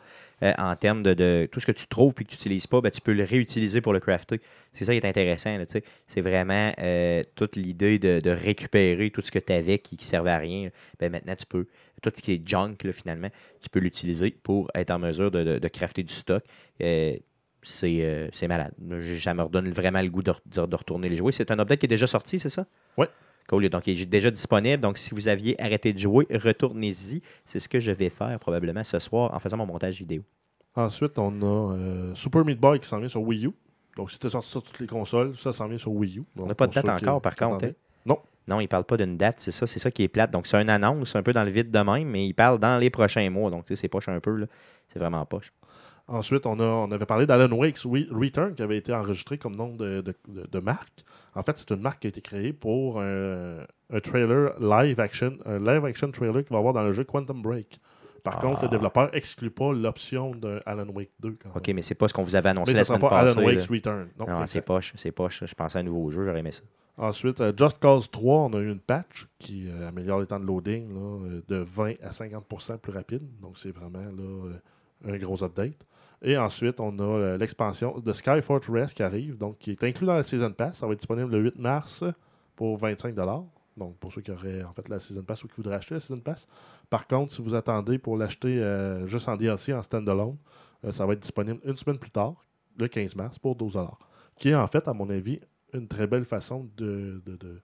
euh, en termes de, tout ce que tu trouves puis que tu n'utilises pas, ben, tu peux le réutiliser pour le crafter. C'est ça qui est intéressant. C'est vraiment toute l'idée de, récupérer tout ce que tu avais qui ne servait à rien. Ben, maintenant, tu peux, tout ce qui est junk, finalement, tu peux l'utiliser pour être en mesure de, crafter du stock. C'est euh, c'est malade. Ça me redonne vraiment le goût de, re- de retourner les jouer. C'est un update qui est déjà sorti, c'est ça? Ouais. Cool. Donc, il est déjà disponible. Donc, si vous aviez arrêté de jouer, retournez-y. C'est ce que je vais faire probablement ce soir en faisant mon montage vidéo. Ensuite, on a euh, Super Meat Boy qui s'en vient sur Wii U. Donc, c'était sorti sur toutes les consoles. Ça s'en vient sur Wii U. On n'a pas de date encore, par contre. hein? Non. Non, il ne parle pas d'une date, c'est ça, c'est ça qui est plate. Donc, c'est une annonce un peu dans le vide de même, mais il parle dans les prochains mois. Donc, tu sais, c'est poche un peu, là. C'est vraiment poche. Ensuite, on, a, on avait parlé d'Alan Wake's Re- Return qui avait été enregistré comme nom de, de- de- de marque. En fait, c'est une marque qui a été créée pour un, un trailer live action, un live action trailer qui va avoir dans le jeu Quantum Break. Par Ah. contre, le développeur exclut pas l'option d'un Alan Wake 2. Quand même. OK, mais c'est pas ce qu'on vous avait annoncé mais la semaine pas passée. Alan là. Wake's Return. Non, c'est poche, c'est poche. Je pensais à un nouveau jeu, j'aurais aimé ça. Ensuite, euh, Just Cause 3, on a eu une patch qui euh, améliore les temps de loading là, euh, de 20 à 50% plus rapide. Donc, c'est vraiment là, euh, un gros update. Et ensuite, on a euh, l'expansion de Sky Fortress qui arrive, donc qui est inclus dans la Season Pass. Ça va être disponible le 8 mars pour 25 Donc, pour ceux qui auraient en fait la Season Pass ou qui voudraient acheter la Season Pass. Par contre, si vous attendez pour l'acheter euh, juste en DLC, en standalone, euh, ça va être disponible une semaine plus tard, le 15 mars, pour 12 Qui est en fait, à mon avis, une très belle façon de, de, de,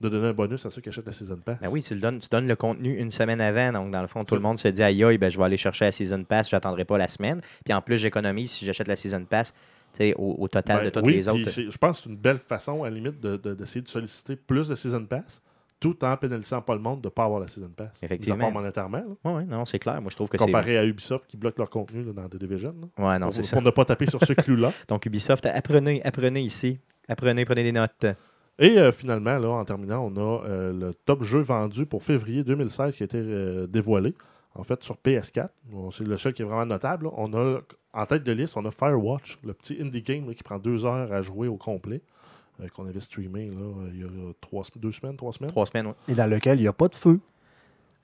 de donner un bonus à ceux qui achètent la Season Pass. Ben oui, tu, le donnes, tu donnes le contenu une semaine avant. Donc, dans le fond, tout le monde se dit aïe, aïe, ben, je vais aller chercher la Season Pass, j'attendrai pas la semaine. Puis en plus, j'économise si j'achète la Season Pass tu sais, au, au total Ben de toutes oui, les autres. Je pense que c'est une belle façon, à la limite, de- de- d'essayer de, solliciter plus de Season Pass, tout en pénalisant pas le monde de ne pas avoir la Season Pass. Effectivement. Monétairement, Oui, ouais, non, c'est clair. Moi, je trouve que c'est. comparé à Ubisoft qui bloque leur contenu là, dans The Division. là. Ouais, non, c'est ça. pour ne pas taper sur ce clou-là. Donc, Ubisoft, apprenez, apprenez ici. Apprenez, prenez des notes. Et euh, finalement, là, en terminant, on a euh, le top jeu vendu pour février 2016 qui a été euh, dévoilé. En fait, sur PS4. Bon, c'est le seul qui est vraiment notable. là. On a en tête de liste, on a Firewatch, le petit indie game là, qui prend deux heures à jouer au complet. euh, qu'on avait streamé là, il y a trois, deux semaines, trois semaines. Trois semaines, ouais. Et dans lequel il n'y a pas de feu.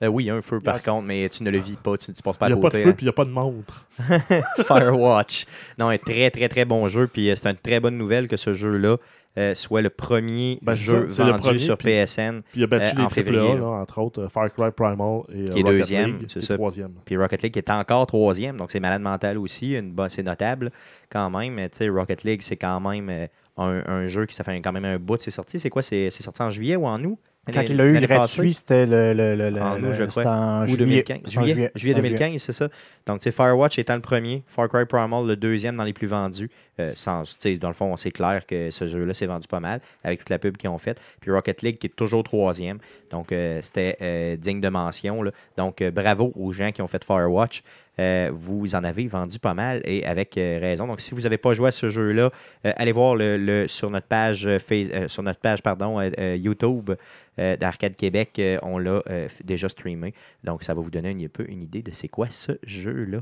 Euh, oui, il y a un feu par Il contre, mais tu ne le vis pas, tu ne passes pas Il à n'y a pas de côté. feu hein. puis il n'y a pas de montre. Firewatch. Non, un très, très, très bon jeu. Puis euh, c'est une très bonne nouvelle que ce jeu-là euh, soit le premier Ben, jeu ça, vendu premier, sur puis- PSN. Puis il a battu Euh, les en février, là. entre autres Far Cry Primal et Qui est Rocket deuxième, League, qui est ça. troisième. Puis Rocket League est encore troisième, donc c'est malade mental aussi. Une c'est notable quand même. Tu sais, Rocket League, c'est quand même un, un jeu qui ça fait quand même un bout de c'est sorti. C'est quoi c'est sorti en juillet ou en août? Quand il l'a eu gratuit, c'était le, le, le, En le- crois. en Ou juillet. 2015. C'était en Juillet, juillet, juillet c'était en 2015, c'est ça. Donc, Firewatch étant le premier, Far Cry Primal le deuxième dans les plus vendus. Euh, sans, dans le fond, c'est clair que ce jeu-là s'est vendu pas mal avec toute la pub qu'ils ont faite. Puis Rocket League qui est toujours troisième. Donc, euh, c'était euh, digne de mention. là. Donc, bravo aux gens qui ont fait Firewatch. Euh, vous en avez vendu pas mal et avec euh, raison. Donc, si vous n'avez pas joué à ce jeu-là, euh, allez voir le, le- sur notre page, Face- sur notre page pardon, YouTube d'Arcade Québec. euh, on l'a euh, déjà streamé. Donc, ça va vous donner un peu une idée de c'est quoi ce jeu-là.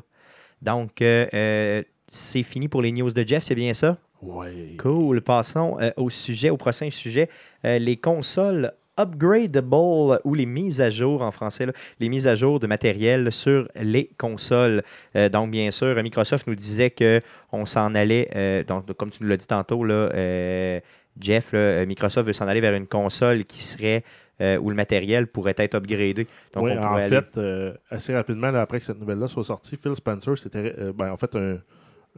Donc, euh, euh, c'est fini pour les news de Jeff, c'est bien ça? Ouais. Cool. Passons euh, au sujet, au prochain sujet. Euh, les consoles upgradable ou les mises à jour en français, là, les mises à jour de matériel sur les consoles. Euh, donc, bien sûr, Microsoft nous disait qu'on s'en allait, euh, donc, comme tu nous l'as dit tantôt, là, euh, Jeff, là, euh, Microsoft veut s'en aller vers une console qui serait euh, où le matériel pourrait être upgradé. Donc, Oui, on en aller- fait, euh, assez rapidement, là, après que cette nouvelle-là soit sortie, Phil Spencer, c'était euh, ben, en fait un,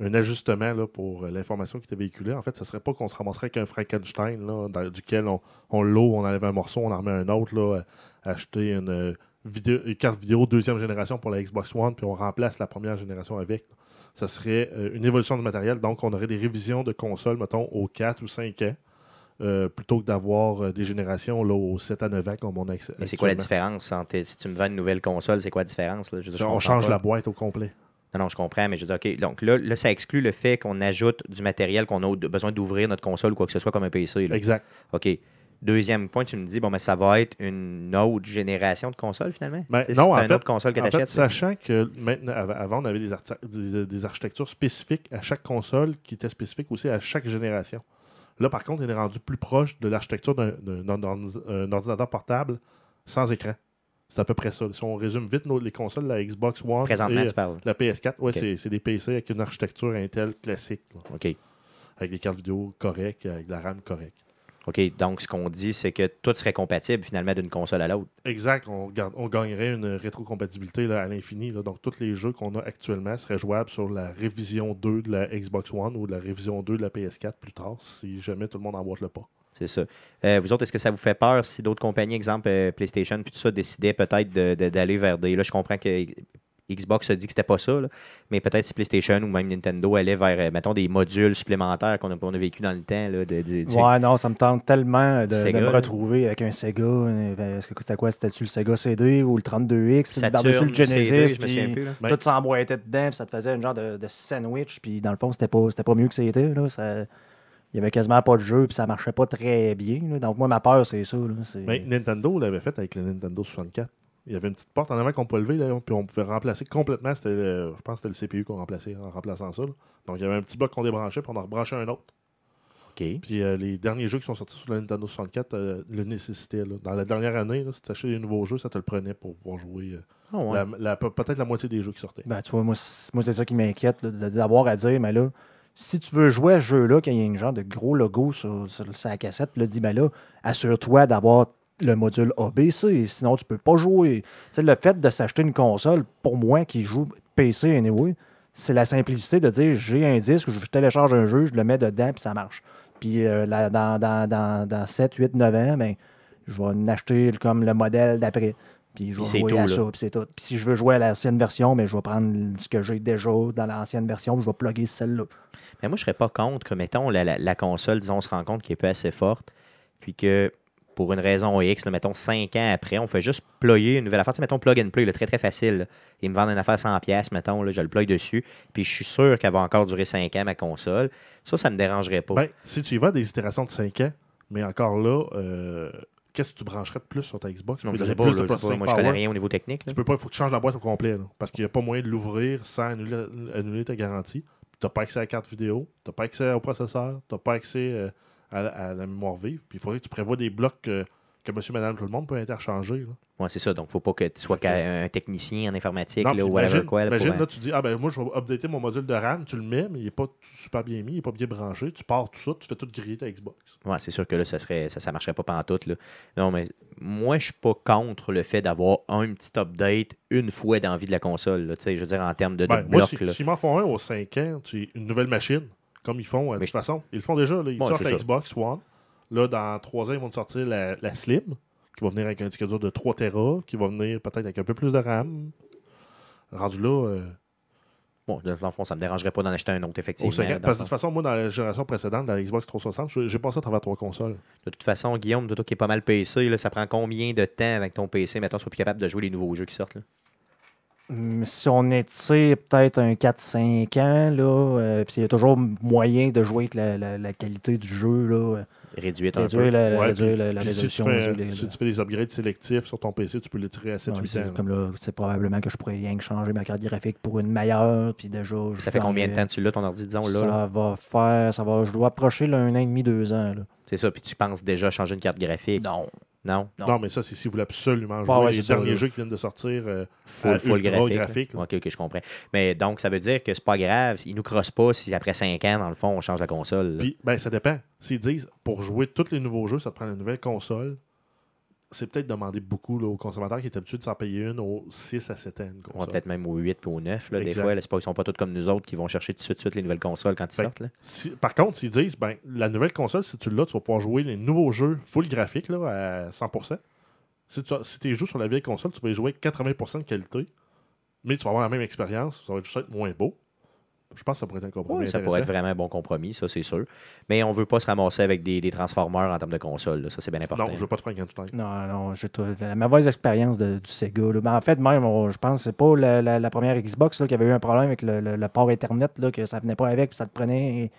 un ajustement là, pour l'information qui était véhiculée. En fait, ce ne serait pas qu'on se ramasserait avec un Frankenstein là, dans- duquel on, on l'eau, on enlève un morceau, on en remet un autre, là, acheter une, vidéo, une carte vidéo deuxième génération pour la Xbox One, puis on remplace la première génération avec. Ça serait euh, une évolution du matériel. Donc, on aurait des révisions de consoles, mettons, aux 4 ou 5 ans. euh, plutôt que d'avoir euh, des générations là, aux 7 à 9 ans comme on a Mais c'est quoi la différence entre, si tu me vends une nouvelle console, c'est quoi la différence? Là? Je veux dire, je On change pas. la boîte au complet. Non, non, je comprends, mais je veux dire, OK, donc là, là ça exclut le fait qu'on ajoute du matériel, qu'on a besoin d'ouvrir notre console ou quoi que ce soit comme un PC. là. Exact. OK. Deuxième point, tu me dis, bon, mais ça va être une autre génération de console finalement? Ben, non, c'est en une fait- autre console que En tu fait, achètes. sachant que maintenant, avant, on avait des, arti- des, des architectures spécifiques à chaque console qui étaient spécifiques aussi à chaque génération. Là, par contre, il est rendu plus proche de l'architecture d'un d'un- d'un- d'un- un ordinateur portable sans écran. C'est à peu près ça. Si on résume vite nos- les consoles, la Xbox One et la PS4, ouais, c'est- c'est des PC avec une architecture Intel classique, là, OK. avec des cartes vidéo correctes, avec de la RAM correcte. OK? Donc, ce qu'on dit, c'est que tout serait compatible finalement d'une console à l'autre. Exact, on, gagnerait une rétrocompatibilité là, à l'infini. Donc, tous les jeux qu'on a actuellement seraient jouables sur la révision 2 de la Xbox One ou de la révision 2 de la PS4 plus tard, si jamais tout le monde emboîte le pas. C'est ça. Euh, vous autres, est-ce que ça vous fait peur si d'autres compagnies, exemple euh, PlayStation, puis tout ça, décidaient peut-être de- de- d'aller vers des. Là, je comprends que Xbox a dit que c'était pas ça, là, mais peut-être si PlayStation ou même Nintendo allait vers, euh, mettons, des modules supplémentaires qu'on a, on a vécu dans le temps. Là, de, de- Ouais, non, ça me tente tellement de, de Sega, me retrouver avec un Sega. euh, ben, Est-ce que c'était quoi? C'était-tu le Sega CD ou le 32X Saturn, Par-dessus le Genesis. puis. Ben- Tout s'emboîtait dedans, puis ça te faisait un genre de, de sandwich. Puis dans le fond, c'était pas, c'était pas mieux que c'était. Là. Ça- Il y avait quasiment pas de jeu, puis ça marchait pas très bien. là. Donc, moi, ma peur, c'est ça. là. Mais Nintendo l'avait fait avec le Nintendo 64. Il y avait une petite porte en avant qu'on pouvait lever, là, puis on pouvait remplacer complètement. C'était, le- je pense que c'était le CPU qu'on remplaçait en remplaçant ça. là. Donc, il y avait un petit bloc qu'on débranchait, puis on en rebranchait un autre. OK. Puis euh, les derniers jeux qui sont sortis sur le Nintendo 64 euh, le nécessitaient. là. Dans la dernière année, là, si tu achetais des nouveaux jeux, ça te le prenait pour pouvoir jouer euh, Ah ouais. la- la- pe- peut-être la moitié des jeux qui sortaient. Ben, tu vois, moi, c'est moi, c'est ça qui m'inquiète, là, d'avoir à dire, mais là, si tu veux jouer à ce jeu-là, quand il y a un genre de gros logo sur, sur sa cassette, là, dis, ben là, assure-toi d'avoir le module ABC, sinon tu peux pas jouer. Tu sais, le fait de s'acheter une console, pour moi qui joue PC anyway, c'est la simplicité de dire j'ai un disque, je télécharge un jeu, je le mets dedans, puis ça marche. Puis euh, là, dans, dans, dans, dans 7, 8, 9 ans, ben, je vais en acheter comme le modèle d'après. Puis je vais jouer tout, à ça, puis c'est tout. Puis si je veux jouer à l'ancienne version, mais je vais prendre ce que j'ai déjà dans l'ancienne version, puis je vais plugger celle-là. Mais moi, je serais pas contre que, mettons, la, la- la console, disons, on se rend compte qu'elle est pas assez forte, puis que pour une raison X, là, mettons 5 ans après, on fait juste ployer une nouvelle affaire. Tu sais, mettons plug and play, là, très très facile. là. Ils me vendent une affaire 100$, pièces, mettons, là, je le plug dessus, puis je suis sûr qu'elle va encore durer 5 ans, ma console. Ça, ça me dérangerait pas. Ben, si tu y vas des itérations de 5 ans, mais encore là, euh, qu'est-ce que tu brancherais de plus sur ta Xbox? Non, je sais pas, plus de je sais pas, moi, je connais rien au niveau technique. Tu peux pas, il faut que tu changes la boîte au complet. là, parce qu'il n'y a pas moyen de l'ouvrir sans annuler, annuler ta garantie. Tu n'as pas accès à la carte vidéo, tu n'as pas accès au processeur, tu n'as pas accès euh, à, la- à la mémoire vive. Puis il faudrait que tu prévois des blocs euh, que monsieur, madame, tout le monde peut interchanger. Ouais, c'est ça. Donc, faut pas que tu sois que- qu'un- un technicien en informatique Non, là, ou whatever quoi. là, imagine, là, tu dis, ah ben moi, je vais updater mon module de RAM, tu le mets, mais il n'est pas super bien mis, il n'est pas bien branché. Tu pars tout ça, tu fais tout griller ta Xbox. Ouais, c'est sûr que là, ça serait ça, ça marcherait pas pantoute. Là. Non, mais moi, je suis pas contre le fait d'avoir un petit update une fois dans la vie de la console. Là, Tu sais, je veux dire, en termes de, de Ben, moi, si- là. s'ils m'en font un aux 5 ans, tu une nouvelle machine, comme ils font, euh, de toute façon, ils le font déjà. Là, ils sortent la. Xbox One. Là, dans 3 ans, ils vont sortir la, la Slim, qui va venir avec un disque dur de 3 Tera, qui va venir peut-être avec un peu plus de RAM. Rendu là, euh, Bon, dans le fond, ça me dérangerait pas d'en acheter un autre, effectivement. aux 5 ans. dans Parce que de toute façon, moi, dans la génération précédente, dans la Xbox 360, je- j'ai passé à travers trois consoles. De toute façon, Guillaume, toi qui est pas mal PC, là, ça prend combien de temps avec ton PC, mettons, soit plus capable de jouer les nouveaux jeux qui sortent? Là? Si on étire peut-être un 4-5 ans, là, euh, puis il y a toujours moyen de jouer avec la, la- la qualité du jeu, là, euh, un réduire peu. la, la- Ouais, réduire la, résolution. Si tu, fais, les- si tu fais des upgrades sélectifs sur ton PC, tu peux les tirer à 7-8 Ouais, c'est ans. comme là, c'est probablement que je pourrais rien que changer ma carte graphique pour une meilleure, puis déjà... je Ça fait combien de temps tu l'as, ton ordi, disons, là? là? Ça va faire, ça va, je dois approcher là, un an et demi, deux ans. Là. C'est ça, puis tu penses déjà changer une carte graphique? Non. Non? Non. Non, mais ça, c'est si vous voulez absolument jouer ouais, les ça, derniers jeux qui viennent de sortir. euh, Full, à full ultra graphique. là. graphique, là. Ok, ok, je comprends. Mais donc, ça veut dire que c'est pas grave, ils nous crossent pas si après 5 ans, dans le fond, on change la console. Puis, ben, ça dépend. S'ils disent, pour jouer tous les nouveaux jeux, ça te prend une nouvelle console, c'est peut-être demander beaucoup là, aux consommateurs qui est habitué de s'en payer une aux 6 à 7 ans. Peut-être même au 8 puis au 9, là, des fois. Là, c'est pas, ils sont pas tous comme nous autres qui vont chercher tout de suite, tout de suite les nouvelles consoles quand ils Ben, sortent. Là. Si- par contre, s'ils disent, ben, la nouvelle console, si tu l'as, tu vas pouvoir jouer les nouveaux jeux full graphique là, à 100%. Si tu si tu joues sur la vieille console, tu vas y jouer avec 80% de qualité, mais tu vas avoir la même expérience, ça va juste être moins beau. Je pense que ça pourrait être un compromis. Ça pourrait être vraiment un bon compromis, ça, c'est sûr. Mais on veut pas se ramasser avec des, des transformers en termes de console. là. Ça, c'est bien important. Non, je veux pas te prendre tout Non, non, j'ai tout- la mauvaise expérience de- du Sega. là. Ben, en fait, même, on- je pense que c'est pas la, la- la première Xbox là, qui avait eu un problème avec le, le- le port Ethernet, là, que ça venait pas avec, puis ça te prenait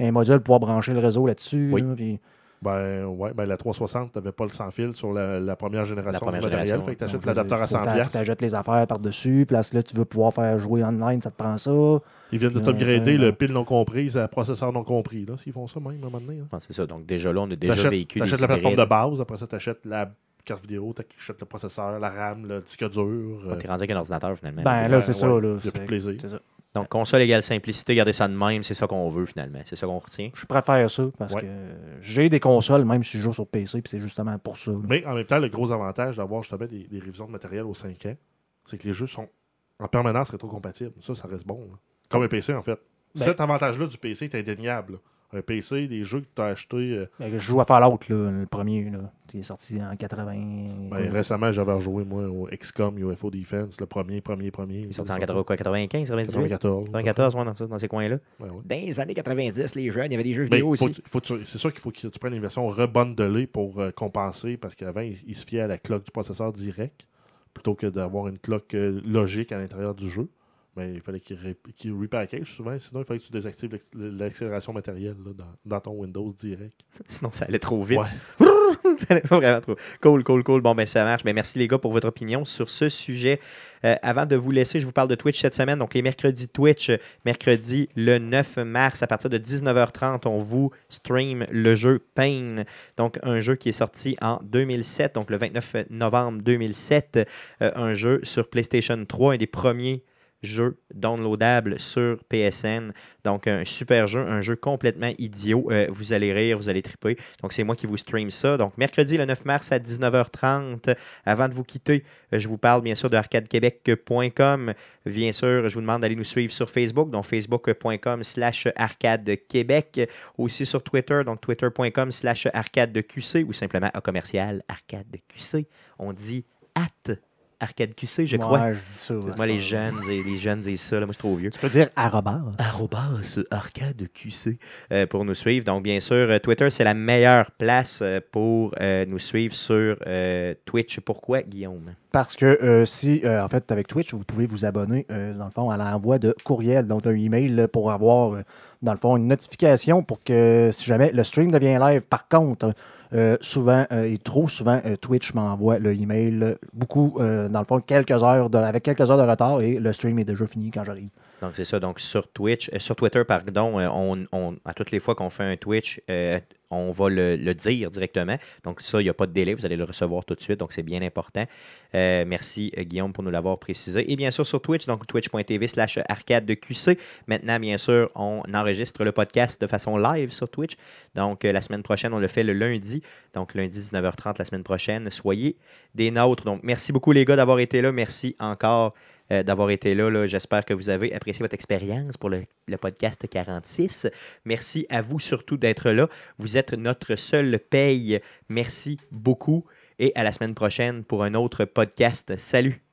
un, un module pour pouvoir brancher le réseau là-dessus. Oui. là, puis- Ben, ouais, ben, la 360, t'avais pas le sans fil sur la, la première génération première du matériel. génération, Fait que t'achètes Donc, l'adapteur à faut que 100$. t'a- faut que t'achètes les affaires par-dessus, puis là, là, tu veux pouvoir faire jouer online, ça te prend ça. Ils viennent de Ouais, t'upgrader le pile non comprise à processeur non compris. Là, s'ils font ça même à un moment donné. Ah, c'est ça. Donc, déjà là, on a déjà T'achètes vécu t'achètes des la plateforme de base, après ça, t'achètes la carte vidéo, tu achètes le processeur, la RAM, le disque dur. euh, T'es rendu avec un ordinateur finalement. Ben ouais, là, c'est ouais, ça. Là, plus de c'est- plaisir. c'est ça. Donc, console égale simplicité, garder ça de même, c'est ça qu'on veut finalement. C'est ça qu'on retient. Je préfère ça parce Ouais. que j'ai des consoles, même si je joue sur PC, puis c'est justement pour ça. là. Mais en même temps, le gros avantage d'avoir justement des, des révisions de matériel aux 5 ans, c'est que les jeux sont en permanence rétrocompatibles. Ça, ça reste bon. là. Comme un PC, en fait. Ben- Cet avantage-là du PC est indéniable. Un PC, des jeux que tu as achetés. euh, Ben, je joue à Fallout, là, le premier, là, qui est sorti en 80. ben, récemment, j'avais rejoué, moi, au XCOM UFO Defense, le premier, premier, premier. Il est sorti en 80, quoi, 95, 98 94. 94, ouais, dans, ça- dans ces coins-là. Ouais, ouais. Dans les années 90, les jeunes, il y avait des jeux Ben, vidéo faut- aussi. c'est sûr qu'il faut que tu prennes une version rebondelée pour euh, compenser, parce qu'avant, il, il se fiait à la cloque du processeur direct, plutôt que d'avoir une cloque euh, logique à l'intérieur du jeu. Mais il fallait qu'il ré- qu'il repackage souvent, sinon il fallait que tu désactives l'accélération matérielle là, dans, dans ton Windows direct. Sinon, ça allait trop vite. Ouais. ça allait pas vraiment trop. Cool, cool, cool. Bon, ben ça marche. Ben, merci les gars pour votre opinion sur ce sujet. Euh, avant de vous laisser, je vous parle de Twitch cette semaine. Donc, les mercredis Twitch, mercredi le 9 mars, à partir de 19h30, on vous stream le jeu Pain. Donc, un jeu qui est sorti en 2007, donc le 29 novembre 2007. Euh, un jeu sur PlayStation 3, un des premiers jeux downloadables sur PSN. Donc, un super jeu, un jeu complètement idiot. Euh, vous allez rire, vous allez triper. Donc, c'est moi qui vous stream ça. Donc, mercredi le 9 mars à 19h30. Avant de vous quitter, euh, je vous parle bien sûr de arcadequebec.com. Bien sûr, je vous demande d'aller nous suivre sur Facebook, donc facebook.com slash arcadequebec. Aussi sur Twitter, donc twitter.com slash arcadeqc ou simplement à commercial arcadeqc. On dit at arcadeqc, je crois. Ouais, je dis ça. Moi, les jeunes, et les jeunes disent ça. Là, moi, je suis trop vieux Tu peux dire arrobas. arrobas arcade QC euh, pour nous suivre. Donc, bien sûr, euh, Twitter, c'est la meilleure place euh, pour euh, nous suivre sur Twitch. Pourquoi, Guillaume? Parce que si, en fait, avec Twitch, vous pouvez vous abonner, dans le fond, à l'envoi de courriel, donc un email là, pour avoir, dans le fond, une notification pour que si jamais le stream devient live. Par contre, souvent euh, et trop souvent, euh, Twitch m'envoie le email euh, beaucoup, euh, dans le fond, quelques heures de- avec quelques heures de retard et le stream est déjà fini quand j'arrive. Donc, c'est ça. Donc, sur Twitch, euh, sur Twitter, pardon, euh, on, on- à toutes les fois qu'on fait un Twitch, euh, on va le, dire directement. Donc, ça, il n'y a pas de délai. Vous allez le recevoir tout de suite. Donc, c'est bien important. Euh, merci, euh, Guillaume, pour nous l'avoir précisé. Et bien sûr, sur Twitch, donc twitch.tv slash arcade de QC. Maintenant, bien sûr, on enregistre le podcast de façon live sur Twitch. Donc, euh, la semaine prochaine, on le fait le lundi. Donc, lundi 19h30 la semaine prochaine. Soyez des nôtres. Donc, merci beaucoup, les gars, d'avoir été là. Merci encore euh, d'avoir été là. là. J'espère que vous avez apprécié votre expérience pour le, le podcast 46. Merci à vous surtout d'être là. Vous êtes notre seule paye. Merci beaucoup. Et à la semaine prochaine pour un autre podcast. Salut!